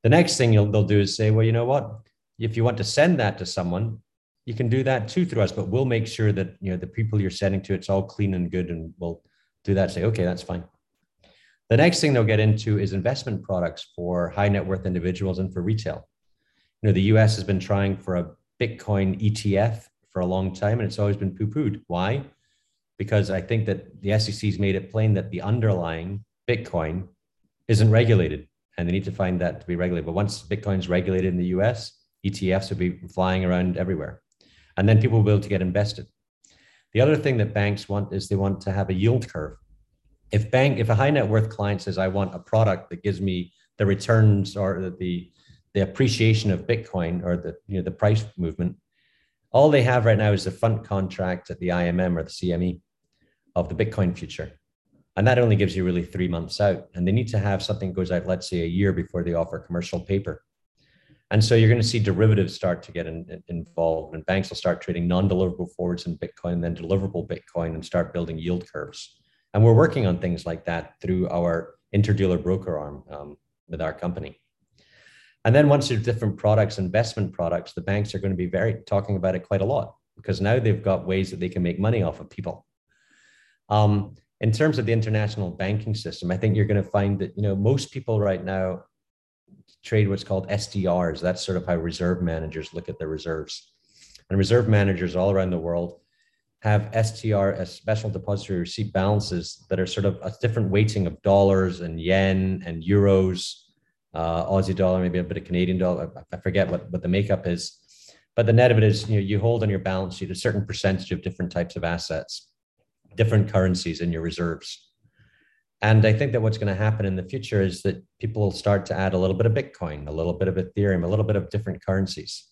The next thing they'll do is say, well, you know what, if you want to send that to someone, you can do that too through us, but we'll make sure that you know the people you're sending to it's all clean and good, and we'll do that. Say, okay, that's fine. The next thing they'll get into is investment products for high net worth individuals and for retail. You know, the US has been trying for a Bitcoin ETF for a long time and it's always been poo pooed. Why? Because I think that the SEC's made it plain that the underlying Bitcoin isn't regulated and they need to find that to be regulated. But once Bitcoin's regulated in the US, ETFs will be flying around everywhere. And then people will be able to get invested. The other thing that banks want is they want to have a yield curve. If bank, if a high net worth client says, I want a product that gives me the returns or the the appreciation of Bitcoin or the you know the price movement, all they have right now is the front contract at the IMM or the CME of the Bitcoin future. And that only gives you really three months out. And they need to have something goes out, let's say, a year before they offer commercial paper. And so you're going to see derivatives start to get in, in, involved, and banks will start trading non-deliverable forwards in Bitcoin, and then deliverable Bitcoin, and start building yield curves. And we're working on things like that through our interdealer broker arm um, with our company. And then once there's different products, investment products, the banks are going to be very talking about it quite a lot because now they've got ways that they can make money off of people. Um, in terms of the international banking system, I think you're going to find that you know most people right now trade what's called SDRs. That's sort of how reserve managers look at their reserves. And reserve managers all around the world have SDR as special depository receipt balances that are sort of a different weighting of dollars and yen and euros, uh, Aussie dollar, maybe a bit of Canadian dollar. I forget what, what the makeup is. But the net of it is, you know, you hold on your balance sheet a certain percentage of different types of assets different currencies in your reserves. And I think that what's going to happen in the future is that people will start to add a little bit of Bitcoin, a little bit of Ethereum, a little bit of different currencies.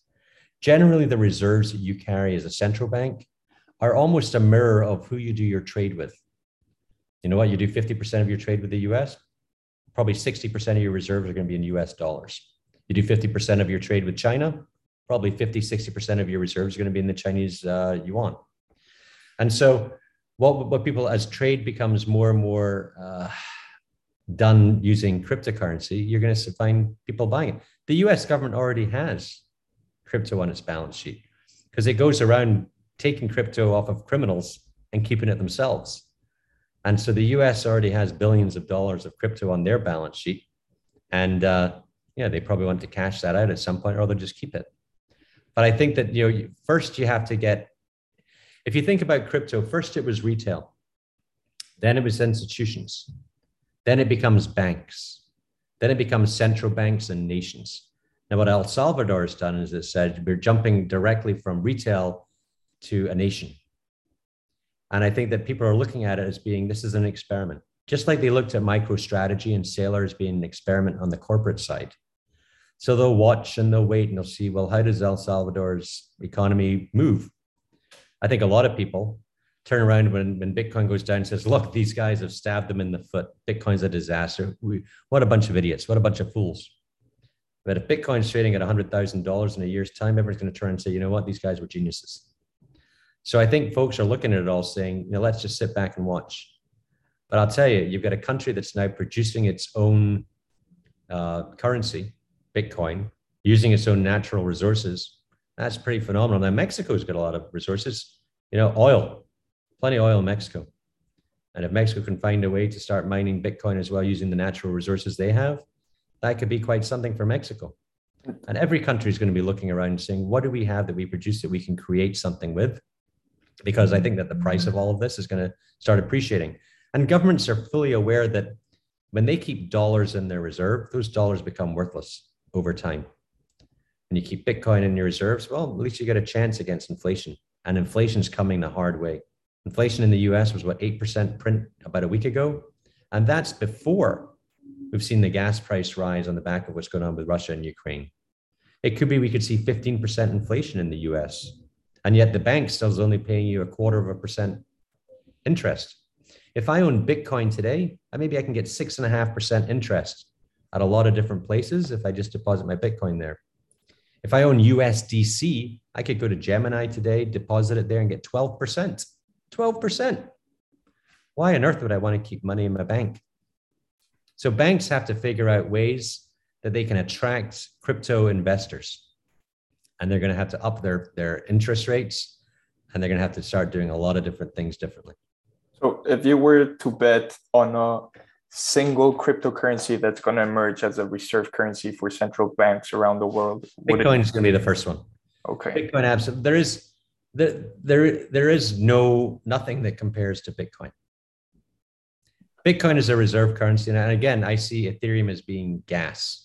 Generally, the reserves that you carry as a central bank are almost a mirror of who you do your trade with. You know what? You do 50% of your trade with the US, probably 60% of your reserves are going to be in US dollars. You do 50% of your trade with China, probably 50, 60% of your reserves are going to be in the Chinese uh, yuan. And so what what people as trade becomes more and more uh, done using cryptocurrency, you're going to find people buying it. The U.S. government already has crypto on its balance sheet because it goes around taking crypto off of criminals and keeping it themselves. And so the U.S. already has billions of dollars of crypto on their balance sheet, and uh, yeah, they probably want to cash that out at some point, or they'll just keep it. But I think that you know, first you have to get if you think about crypto, first it was retail, then it was institutions, then it becomes banks, then it becomes central banks and nations. Now, what El Salvador has done is it said we're jumping directly from retail to a nation. And I think that people are looking at it as being this is an experiment, just like they looked at MicroStrategy and Saylor as being an experiment on the corporate side. So they'll watch and they'll wait and they'll see, well, how does El Salvador's economy move? I think a lot of people turn around when, when Bitcoin goes down and says, look, these guys have stabbed them in the foot. Bitcoin's a disaster. We, what a bunch of idiots. What a bunch of fools. But if Bitcoin's trading at $100,000 in a year's time, everyone's going to turn and say, you know what, these guys were geniuses. So I think folks are looking at it all saying, you know, let's just sit back and watch. But I'll tell you, you've got a country that's now producing its own uh, currency, Bitcoin, using its own natural resources, that's pretty phenomenal. Now Mexico's got a lot of resources. You know, oil, plenty of oil in Mexico. And if Mexico can find a way to start mining Bitcoin as well using the natural resources they have, that could be quite something for Mexico. And every country is going to be looking around and saying, what do we have that we produce that we can create something with? Because I think that the price of all of this is going to start appreciating. And governments are fully aware that when they keep dollars in their reserve, those dollars become worthless over time and you keep Bitcoin in your reserves, well, at least you get a chance against inflation. And inflation's coming the hard way. Inflation in the US was what, 8% print about a week ago? And that's before we've seen the gas price rise on the back of what's going on with Russia and Ukraine. It could be we could see 15% inflation in the US. And yet the bank still is only paying you a quarter of a percent interest. If I own Bitcoin today, maybe I can get six and a half percent interest at a lot of different places if I just deposit my Bitcoin there. If I own USDC, I could go to Gemini today, deposit it there, and get 12%. 12%. Why on earth would I want to keep money in my bank? So banks have to figure out ways that they can attract crypto investors. And they're going to have to up their, their interest rates and they're going to have to start doing a lot of different things differently. So if you were to bet on a single cryptocurrency that's going to emerge as a reserve currency for central banks around the world? Bitcoin is going to be the first one. Okay. Bitcoin absolutely. There is there, there there is no nothing that compares to Bitcoin. Bitcoin is a reserve currency, and again, I see Ethereum as being gas.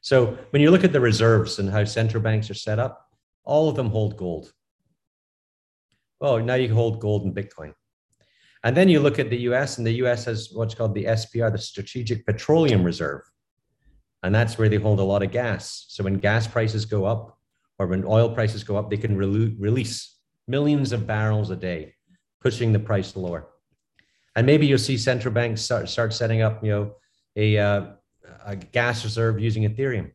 So when you look at the reserves and how central banks are set up, all of them hold gold. Oh, now you hold gold and Bitcoin. And then you look at the US, and the US has what's called the SPR, the Strategic Petroleum Reserve. And that's where they hold a lot of gas. So when gas prices go up or when oil prices go up, they can re- release millions of barrels a day, pushing the price lower. And maybe you'll see central banks start, start setting up, you know, a, uh, a gas reserve using Ethereum.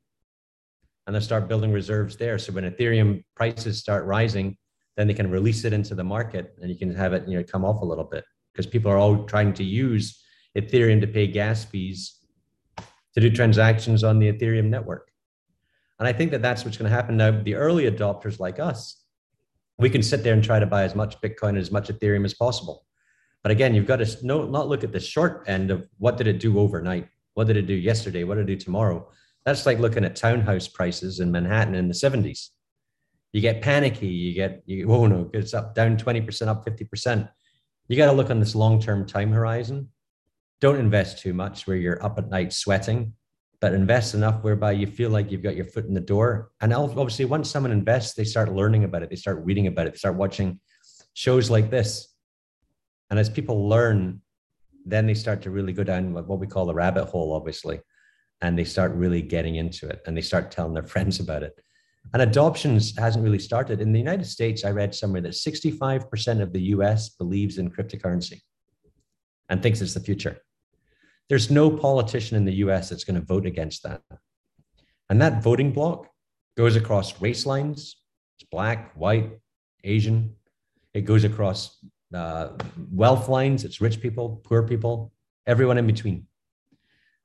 And they'll start building reserves there. So when Ethereum prices start rising, then they can release it into the market and you can have it, you know, come off a little bit because people are all trying to use Ethereum to pay gas fees to do transactions on the Ethereum network. And I think that that's what's going to happen now. The early adopters like us, we can sit there and try to buy as much Bitcoin and as much Ethereum as possible. But again, you've got to no, not look at the short end of what did it do overnight? What did it do yesterday? What did it do tomorrow? That's like looking at townhouse prices in Manhattan in the 70s. You get panicky, you get, you, oh no, it's up down 20%, up 50%. You got to look on this long term time horizon. Don't invest too much where you're up at night sweating but invest enough whereby you feel like you've got your foot in the door. And obviously, once someone invests, they start learning about it, they start reading about it, they start watching shows like this. And as people learn, then they start to really go down what we call the rabbit hole, obviously, and they start really getting into it and they start telling their friends about it. And adoptions hasn't really started. In the United States, I read somewhere that 65% of the US believes in cryptocurrency and thinks it's the future. There's no politician in the US that's going to vote against that. And that voting block goes across race lines. It's black, white, Asian. It goes across uh, wealth lines. It's rich people, poor people, everyone in between.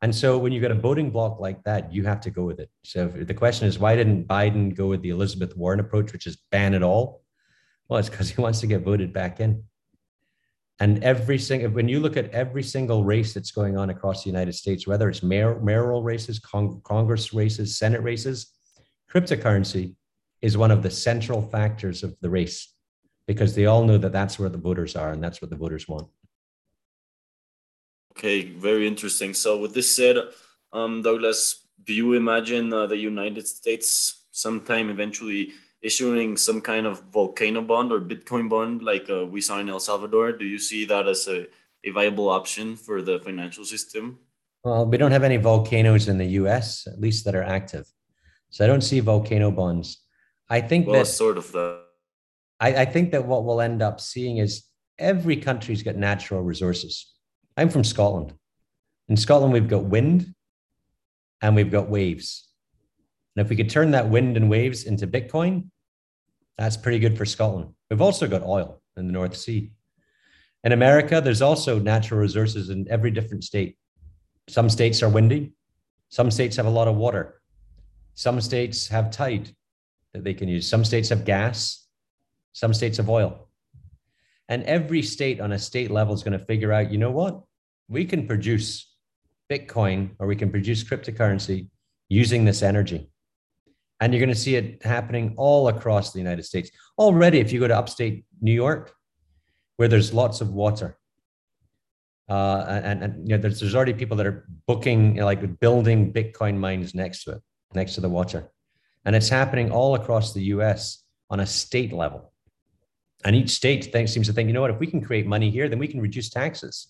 And so when you get a voting block like that, you have to go with it. So the question is, why didn't Biden go with the Elizabeth Warren approach, which is ban it all? Well, it's because he wants to get voted back in. And every single, when you look at every single race that's going on across the United States, whether it's mayor, mayoral races, con- Congress races, Senate races, cryptocurrency is one of the central factors of the race because they all know that that's where the voters are and that's what the voters want. Okay, very interesting. So, with this said, um, Douglas, do you imagine uh, the United States sometime eventually issuing some kind of volcano bond or Bitcoin bond like uh, we saw in El Salvador? Do you see that as a, a viable option for the financial system? Well, we don't have any volcanoes in the US, at least that are active. So I don't see volcano bonds. I think well, that sort of the. I, I think that what we'll end up seeing is every country's got natural resources. I'm from Scotland. In Scotland, we've got wind and we've got waves. And if we could turn that wind and waves into Bitcoin, that's pretty good for Scotland. We've also got oil in the North Sea. In America, there's also natural resources in every different state. Some states are windy, some states have a lot of water, some states have tide that they can use, some states have gas, some states have oil. And every state on a state level is going to figure out, you know what? We can produce Bitcoin or we can produce cryptocurrency using this energy. And you're going to see it happening all across the United States. Already, if you go to upstate New York, where there's lots of water, uh, and, and you know, there's, there's already people that are booking, you know, like building Bitcoin mines next to it, next to the water. And it's happening all across the US on a state level. And each state seems to think, you know what, if we can create money here, then we can reduce taxes.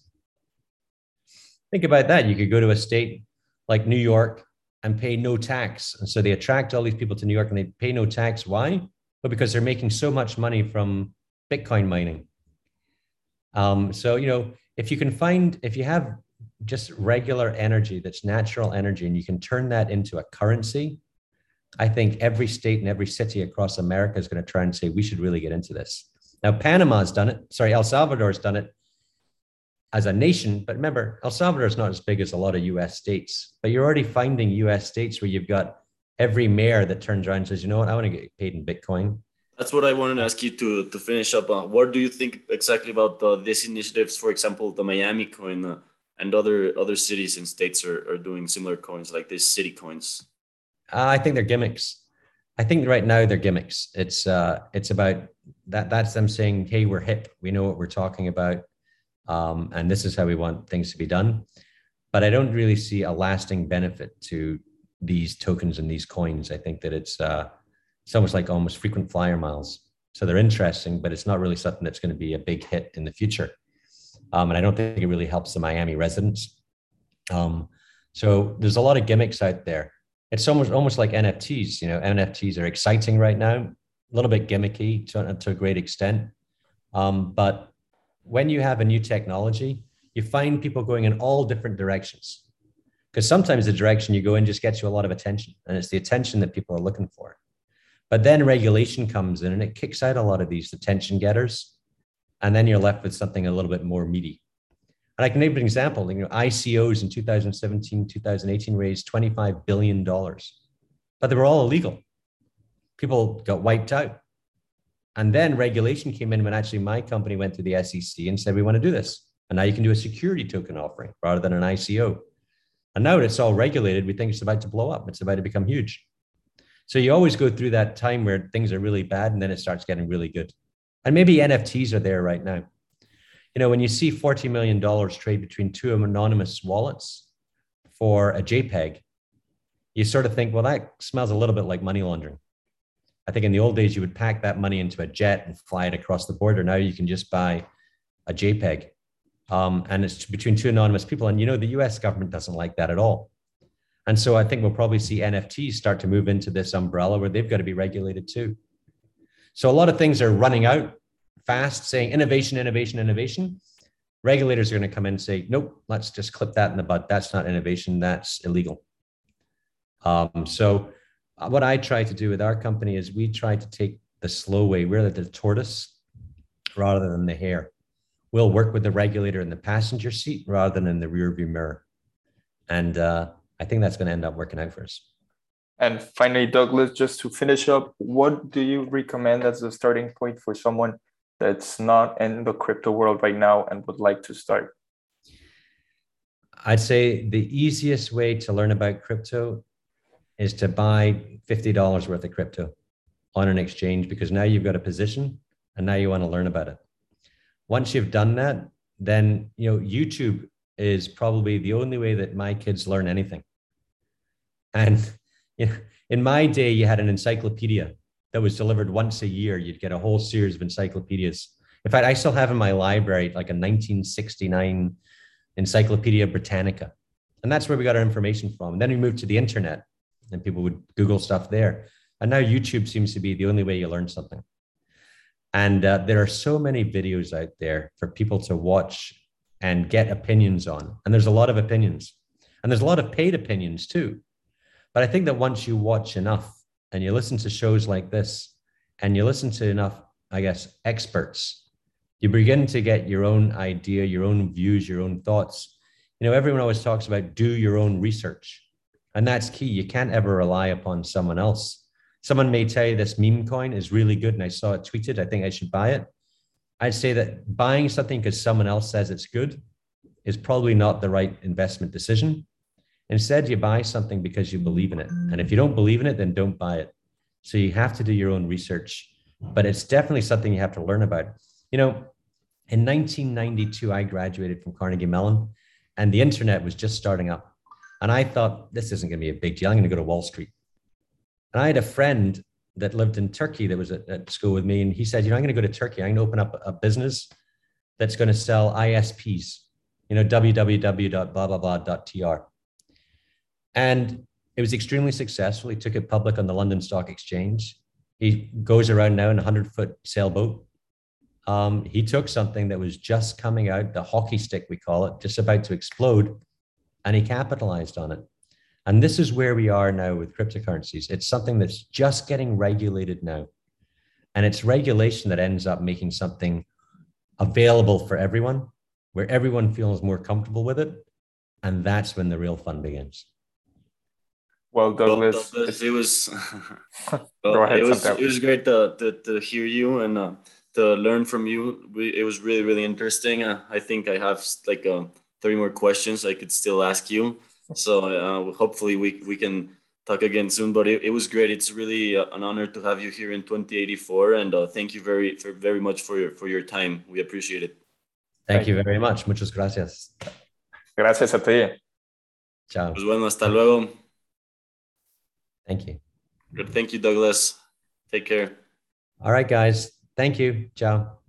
Think about that. You could go to a state like New York and pay no tax. And so they attract all these people to New York and they pay no tax. Why? Well, because they're making so much money from Bitcoin mining. Um, so, you know, if you can find, if you have just regular energy that's natural energy and you can turn that into a currency, I think every state and every city across America is going to try and say, we should really get into this. Now, Panama's done it. Sorry, El Salvador's done it as a nation. But remember, El Salvador is not as big as a lot of US states, but you're already finding US states where you've got every mayor that turns around and says, you know what, I want to get paid in Bitcoin. That's what I wanted to ask you to, to finish up on. What do you think exactly about uh, these initiatives? For example, the Miami coin uh, and other other cities and states are, are doing similar coins like these city coins. Uh, I think they're gimmicks. I think right now they're gimmicks. It's uh, it's about that. That's them saying, "Hey, we're hip. We know what we're talking about um, and this is how we want things to be done. But I don't really see a lasting benefit to these tokens and these coins. I think that it's uh, it's almost like almost frequent flyer miles. So they're interesting, but it's not really something that's going to be a big hit in the future. Um, and I don't think it really helps the Miami residents. Um, so there's a lot of gimmicks out there. It's almost almost like NFTs. You know, NFTs are exciting right now, a little bit gimmicky to, to a great extent. Um, but when you have a new technology, you find people going in all different directions. Because sometimes the direction you go in just gets you a lot of attention, and it's the attention that people are looking for. But then regulation comes in and it kicks out a lot of these attention getters. And then you're left with something a little bit more meaty. And I can name an example. You know, ICOs in 2017, 2018 raised $25 billion, but they were all illegal. People got wiped out. And then regulation came in when actually my company went to the SEC and said, we want to do this. And now you can do a security token offering rather than an ICO. And now that it's all regulated. We think it's about to blow up. It's about to become huge. So you always go through that time where things are really bad and then it starts getting really good. And maybe NFTs are there right now. You know, when you see $40 million trade between two anonymous wallets for a JPEG, you sort of think, well, that smells a little bit like money laundering. I think in the old days, you would pack that money into a jet and fly it across the border. Now you can just buy a JPEG. Um, and it's between two anonymous people. And you know, the US government doesn't like that at all. And so I think we'll probably see NFTs start to move into this umbrella where they've got to be regulated too. So a lot of things are running out fast, saying innovation, innovation, innovation. Regulators are going to come in and say, nope, let's just clip that in the bud. That's not innovation, that's illegal. Um, so uh, what I try to do with our company is we try to take the slow way. We're the tortoise rather than the hare. We'll work with the regulator in the passenger seat rather than in the rear view mirror. And uh, I think that's going to end up working out for us. And finally, Douglas, just to finish up, what do you recommend as a starting point for someone that's not in the crypto world right now and would like to start? I'd say the easiest way to learn about crypto is to buy $50 worth of crypto on an exchange because now you've got a position and now you want to learn about it. Once you've done that, then you know YouTube is probably the only way that my kids learn anything. And you know, in my day, you had an encyclopedia that was delivered once a year. You'd get a whole series of encyclopedias. In fact, I still have in my library like a 1969 Encyclopedia Britannica. And that's where we got our information from. And then we moved to the internet and people would Google stuff there. And now YouTube seems to be the only way you learn something. And uh, there are so many videos out there for people to watch and get opinions on. And there's a lot of opinions. And there's a lot of paid opinions too. But I think that once you watch enough and you listen to shows like this and you listen to enough, I guess, experts, you begin to get your own idea, your own views, your own thoughts. You know, everyone always talks about do your own research. And that's key. You can't ever rely upon someone else. Someone may tell you this meme coin is really good and I saw it tweeted. I think I should buy it. I'd say that buying something because someone else says it's good is probably not the right investment decision. Instead, you buy something because you believe in it. And if you don't believe in it, then don't buy it. So you have to do your own research, but it's definitely something you have to learn about. You know, in 1992, I graduated from Carnegie Mellon and the internet was just starting up. And I thought, this isn't going to be a big deal. I'm going to go to Wall Street. And I had a friend that lived in Turkey that was at, at school with me. And he said, you know, I'm going to go to Turkey. I'm going to open up a business that's going to sell ISPs, you know, www.blah, and it was extremely successful. He took it public on the London Stock Exchange. He goes around now in a 100 foot sailboat. Um, he took something that was just coming out, the hockey stick, we call it, just about to explode, and he capitalized on it. And this is where we are now with cryptocurrencies. It's something that's just getting regulated now. And it's regulation that ends up making something available for everyone, where everyone feels more comfortable with it. And that's when the real fun begins. Well, Douglas, well, Douglas it was well, ahead, it was it was great to, to, to hear you and uh, to learn from you. We, it was really really interesting. Uh, I think I have like uh, three more questions I could still ask you. So uh, hopefully we we can talk again soon. But it, it was great. It's really uh, an honor to have you here in 2084, and uh, thank you very for, very much for your for your time. We appreciate it. Thank, thank you very much. Muchas gracias. Gracias a ti. Chao. Pues bueno, hasta luego. Thank you. Good. Thank you, Douglas. Take care. All right, guys. Thank you. Ciao.